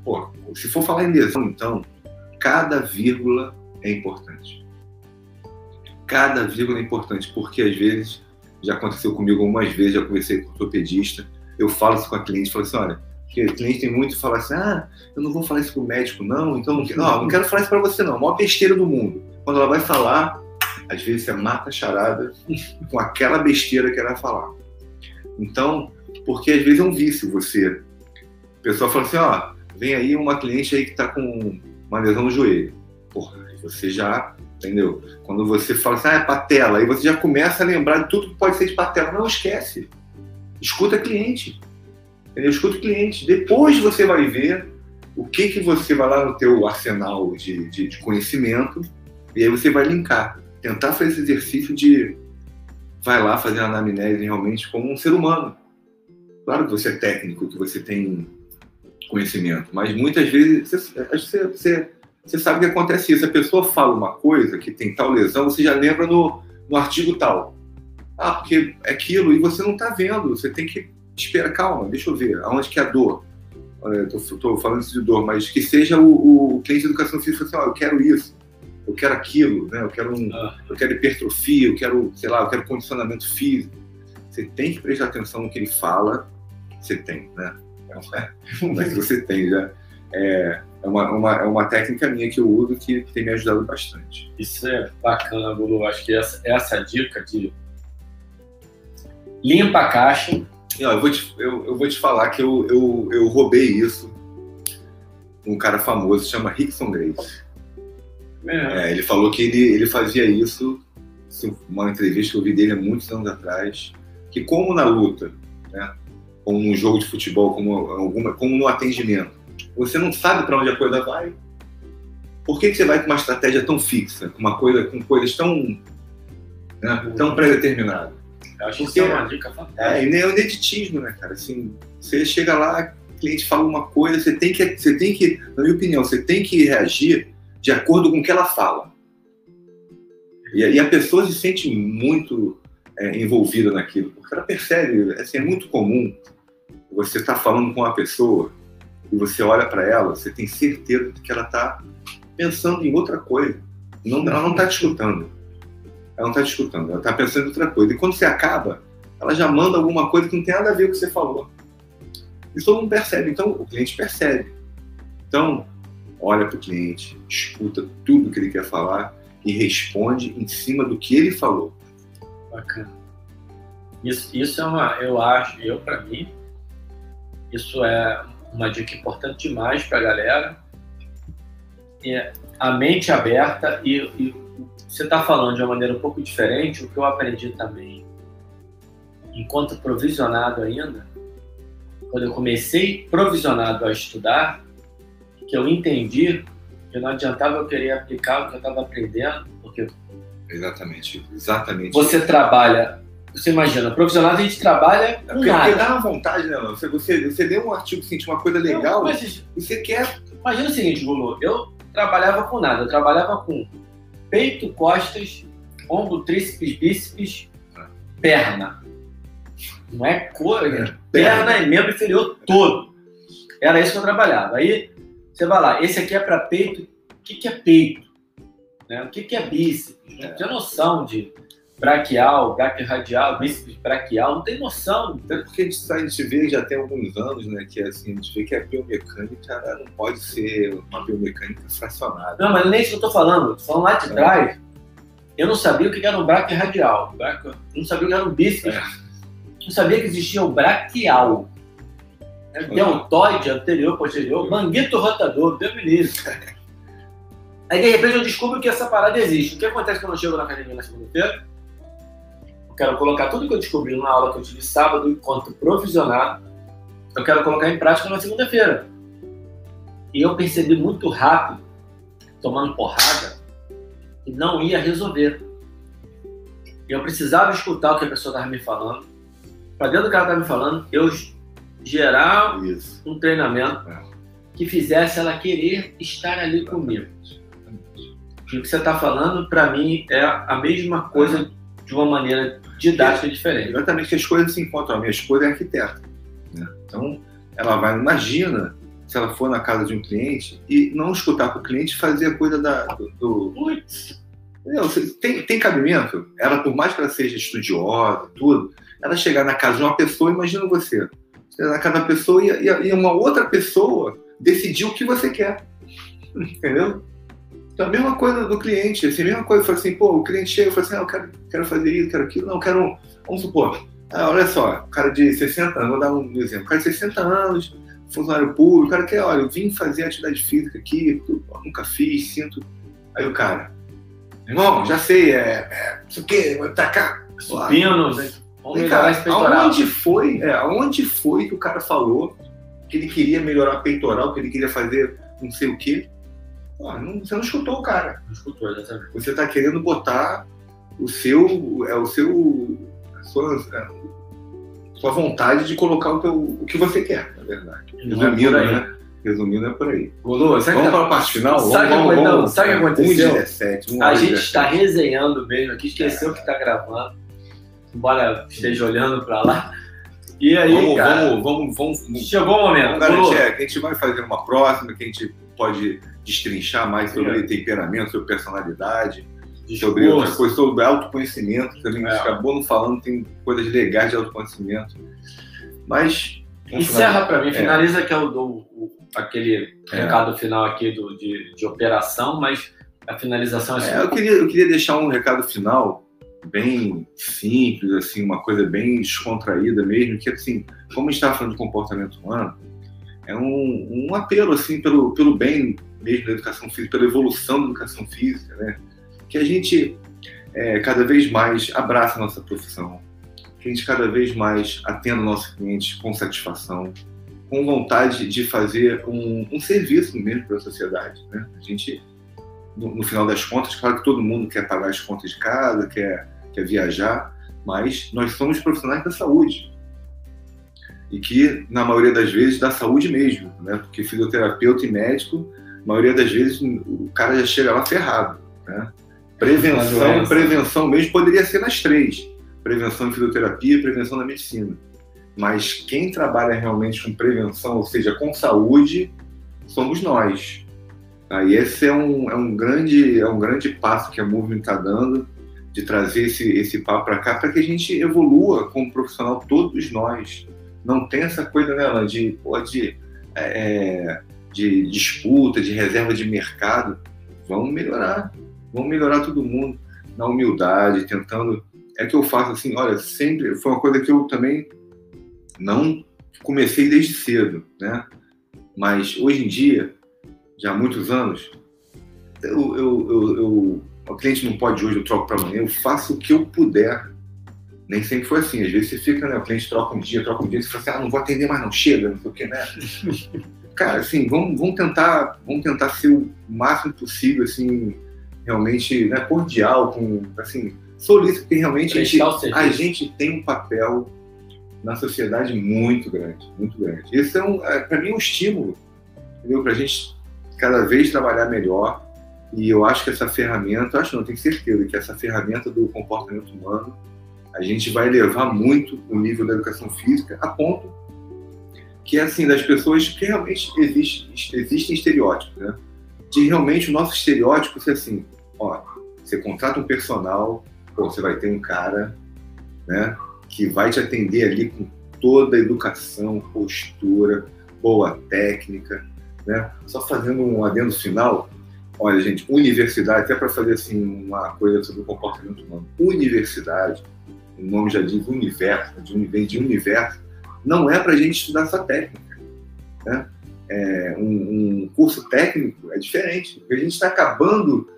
Pô, se for falar em lesão, então, cada vírgula é importante cada vírgula é importante, porque às vezes, já aconteceu comigo algumas vezes, já conversei com o ortopedista, eu falo isso com a cliente, falo assim, olha, porque o cliente tem muito que falar assim, ah, eu não vou falar isso com o médico, não, então não, não, não quero falar isso para você, não, a maior besteira do mundo. Quando ela vai falar, às vezes você mata a charada com aquela besteira que ela falar. Então, porque às vezes é um vício você. A pessoa fala assim, ó, vem aí uma cliente aí que tá com uma lesão no joelho. Porra, você já entendeu? Quando você fala assim, ah, é patela, aí você já começa a lembrar de tudo que pode ser de patela. Não esquece. Escuta cliente. Entendeu? Escuta o cliente. Depois você vai ver o que, que você vai lá no teu arsenal de, de, de conhecimento e aí você vai linkar. Tentar fazer esse exercício de vai lá fazer a anamnese realmente como um ser humano. Claro que você é técnico, que você tem conhecimento, mas muitas vezes você, você, você sabe que acontece isso. A pessoa fala uma coisa que tem tal lesão, você já lembra no, no artigo tal. Ah, porque é aquilo, e você não está vendo. Você tem que esperar, calma, deixa eu ver, aonde que é a dor? Estou falando isso de dor, mas que seja o, o cliente de educação física assim, eu quero isso, eu quero aquilo, né? eu, quero um, ah. eu quero hipertrofia, eu quero, sei lá, eu quero condicionamento físico. Você tem que prestar atenção no que ele fala, você tem, né? Mas você tem já. É, é uma, uma, é uma técnica minha que eu uso que, tem me ajudado bastante. Isso é bacana, Lulu. Acho que essa, essa dica de limpa a caixa. Não, eu, vou te, eu, eu vou te falar que eu, eu, eu roubei isso um cara famoso, chama Rickson Grace. É. É, ele falou que ele, ele fazia isso, uma entrevista que eu vi dele há muitos anos atrás, que como na luta, né, como num jogo de futebol, como, alguma, como no atendimento, você não sabe para onde a coisa vai. Por que, que você vai com uma estratégia tão fixa, com uma coisa, com coisas tão, né, tão pré-determinadas? Acho Porque, que é uma dica fantástica. É, e nem é o ineditismo, né, cara? Assim, você chega lá, o cliente fala uma coisa, você tem que, você tem que, na minha opinião, você tem que reagir de acordo com o que ela fala. E, e a pessoa se sente muito é, envolvida naquilo, porque ela percebe, assim, é muito comum você estar tá falando com uma pessoa e você olha para ela, você tem certeza de que ela está pensando em outra coisa. Não, ela não está te escutando. ela não está te escutando, ela está pensando em outra coisa. E quando você acaba, ela já manda alguma coisa que não tem nada a ver com o que você falou. Isso todo mundo percebe, então o cliente percebe. Então, olha para o cliente, escuta tudo que ele quer falar e responde em cima do que ele falou. Bacana. Isso, isso é uma, eu acho, eu para mim, isso é uma dica importante demais para a galera. É a mente aberta e, e você está falando de uma maneira um pouco diferente. O que eu aprendi também, enquanto provisionado ainda, quando eu comecei provisionado a estudar, que eu entendi que não adiantava eu querer aplicar o que eu estava aprendendo, porque exatamente, exatamente. Você trabalha, você imagina, profissional a gente trabalha é com porque, nada. porque dá uma vontade, né? Você, você, você lê um artigo, sente uma coisa legal, Não, você quer. imagina o seguinte, Lulu, eu trabalhava com nada, eu trabalhava com peito, costas, ombro, tríceps, bíceps, perna. Não é cor, é perna e membro inferior todo. Era isso que eu trabalhava. Aí você vai lá, esse aqui é para peito. O que, que é peito? Né? O que, que é bíceps? Não tem noção de braquial, braquiorradial, bíceps braquial, não tem noção. Até porque a gente, a gente vê já tem alguns anos, né, que assim, a gente vê que a biomecânica não pode ser uma biomecânica fracionada. Não, mas nem isso que eu tô falando. Tô falando lá de trás. Eu não sabia o que era um braquiorradial. Braquio... Não sabia o que era um bíceps. É. Não sabia que existia o braquial. É, Deltoide, anterior, posterior, manguito rotador, Deus me. Aí de repente eu descubro que essa parada existe. O que acontece quando eu chego na academia na segunda-feira? Eu quero colocar tudo que eu descobri na aula que eu tive sábado enquanto provisionado. Eu quero colocar em prática na segunda-feira. E eu percebi muito rápido, tomando porrada, que não ia resolver. Eu precisava escutar o que a pessoa estava me falando. Para dentro do que ela estava me falando, eu gerar Isso. um treinamento É. que fizesse ela querer estar ali comigo. O que você está falando, para mim, é a mesma coisa de uma maneira didática diferente. Exatamente que as coisas se encontram. A minha esposa é arquiteta. né? Então, ela vai, imagina se ela for na casa de um cliente e não escutar com o cliente fazer a coisa da, do. do- tem, tem cabimento? Ela, por mais que ela seja estudiosa, tudo, ela chegar na casa de uma pessoa, imagina você. Você na casa da pessoa e, e, uma outra pessoa decidir o que você quer. Entendeu? Então, a mesma coisa do cliente, assim, a mesma coisa, fala assim, pô, o cliente chega e fala assim, ah, eu quero, quero fazer isso, quero aquilo, não, eu quero, vamos supor, ah, olha só, o cara de 60 anos, vou dar um exemplo, o cara de 60 anos, funcionário público, o cara quer, olha, eu vim fazer atividade física aqui, nunca fiz, sinto, aí o cara, irmão, já sei, é, é não sei o quê, vai tacar, supino, Vem melhorar peitoral. aonde foi, é, aonde foi que o cara falou que ele queria melhorar o peitoral, que ele queria fazer não sei o quê? Pô, não- você não escutou o cara. Não escutou, exatamente. Você está querendo botar o seu, é o seu, a sua, é, sua vontade de colocar o, teu, o que você quer, na verdade. É Resumindo, aí. né? Resumindo é por aí. Sabe Vamos que- para a parte final? Sabe o que aconteceu? vamos. Sabe o que aconteceu? 1h17, uma A hora gente 17. está resenhando mesmo aqui, esqueceu que está gravando, embora esteja olhando para lá. E aí, Vamos, cara, vamos, vamos, vamos, vamos chegou o momento. Vamos garantir, é, que a gente vai fazer uma próxima, que a gente pode destrinchar mais sobre É. temperamento, sobre personalidade, sobre outras coisas, sobre autoconhecimento, também É. acabou não falando, tem coisas legais de autoconhecimento. Mas. Encerra para mim, É. finaliza que é o, do, o- aquele É. recado final aqui do, de, de operação, mas a finalização é, É, eu, queria, eu queria deixar um recado final bem simples, assim, uma coisa bem descontraída mesmo, que assim, como a gente falando de comportamento humano, é um, um apelo assim pelo, pelo bem mesmo da educação física, pela evolução da educação física, né? Que a gente é, cada vez mais abraça a nossa profissão, que a gente cada vez mais atenda o nosso cliente com satisfação, com vontade de fazer um, um serviço mesmo para a sociedade, né? A gente no, no final das contas, claro que todo mundo quer pagar as contas de casa, quer, quer viajar, mas nós somos profissionais da saúde. E que, na maioria das vezes, da saúde mesmo, né? Porque fisioterapeuta e médico, na maioria das vezes, o cara já chega lá ferrado, né? Prevenção, prevenção mesmo poderia ser nas três. Prevenção em fisioterapia e prevenção na medicina. Mas quem trabalha realmente com prevenção, ou seja, com saúde, somos nós. E esse é um, é, um grande, é um grande passo que a Movement está dando de trazer esse, esse papo para cá para que a gente evolua como profissional, todos nós. Não tem essa coisa, né, de, de, é, de disputa, de reserva de mercado. Vamos melhorar, vamos melhorar todo mundo na humildade, tentando. É que eu faço assim, olha, sempre foi uma coisa que eu também não comecei desde cedo, né? Mas hoje em dia, já há muitos anos, eu, eu, eu, eu o cliente não pode hoje, eu troco para amanhã, eu faço o que eu puder. Nem sempre foi assim. Às vezes você fica, né? O cliente troca um dia, troca um dia, você fala assim, ah, não vou atender mais, não, chega, não sei o que, né? Cara, assim, vamos, vamos tentar, vamos tentar ser o máximo possível, assim, realmente, né, cordial, com, assim, solícito, porque realmente a gente, a gente tem um papel na sociedade muito grande, muito grande. Isso é, um, é para mim, um estímulo, entendeu? Para a gente cada vez trabalhar melhor. E eu acho que essa ferramenta, acho não, tenho certeza que essa ferramenta do comportamento humano, a gente vai levar muito o nível da educação física a ponto que é assim das pessoas que realmente existe, existem estereótipos, né? De realmente o nosso estereótipo ser assim, ó, você contrata um personal, pô, você vai ter um cara, né? que vai te atender ali com toda a educação, postura, boa técnica, né? Só fazendo um adendo final, olha gente, universidade, até para fazer assim uma coisa sobre o comportamento humano, universidade, o nome já diz universo, de vem de universo, não é para a gente estudar só técnica, né? É, um, um, curso técnico é diferente, porque a gente está acabando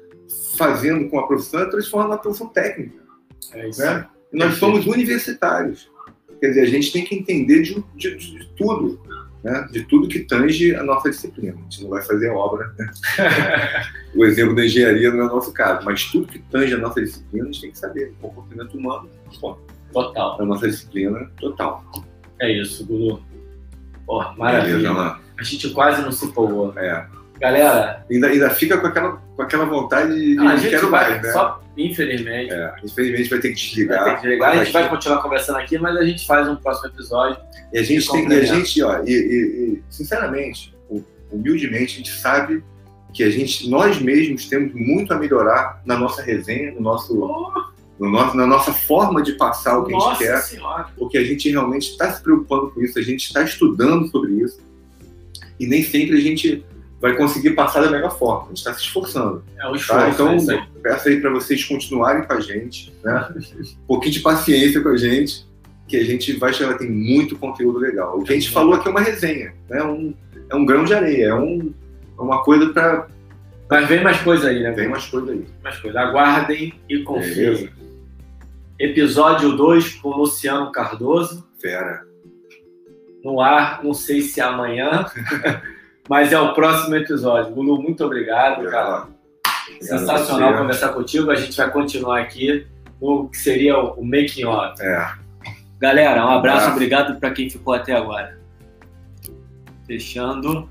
fazendo com a profissão é transformando na profissão técnica. É isso. Né? nós somos universitários. Quer dizer, a gente tem que entender de, de, de tudo, né? de tudo que tange a nossa disciplina. A gente não vai fazer obra. Né? o exemplo da engenharia não é o nosso caso, mas tudo que tange a nossa disciplina, a gente tem que saber. O comportamento humano, bom, total. A nossa disciplina, total. É isso, Guru. Maravilha. Beleza, a gente quase não se empolgou. É. Galera. Ainda, ainda fica com aquela, com aquela vontade de. Ah, a gente quero vai, mais, né? Só, infelizmente. É, infelizmente vai ter que desligar. Ter que desligar. A gente vai continuar conversando aqui, mas a gente faz um próximo episódio. E a gente tem. E a gente, ó, e, e, e, sinceramente, humildemente, a gente sabe que a gente, nós mesmos temos muito a melhorar na nossa resenha, no nosso. Oh. No nosso, na nossa forma de passar o que Nossa a gente quer, senhora. porque a gente realmente está se preocupando com isso, a gente está estudando sobre isso, e nem sempre a gente vai conseguir passar da melhor forma. A gente está se esforçando. É o esforço, tá? Então, é peço aí para vocês continuarem com a gente, né? um pouquinho de paciência com a gente, que a gente vai chegar, tem muito conteúdo legal. O que a gente falou aqui é uma resenha, né? um, é um grão de areia, é um, é uma coisa para. Mas vem mais coisa aí, né? Vem mais coisa aí. Mais coisa. Aguardem e confiem. Episódio 2 com Luciano Cardoso. Fera. No ar, não sei se amanhã. Mas é o próximo episódio. Lulu, muito obrigado, cara. Sensacional conversar contigo. A gente vai continuar aqui no que seria o making off. É. Galera, um abraço, obrigado para quem ficou até agora. Fechando.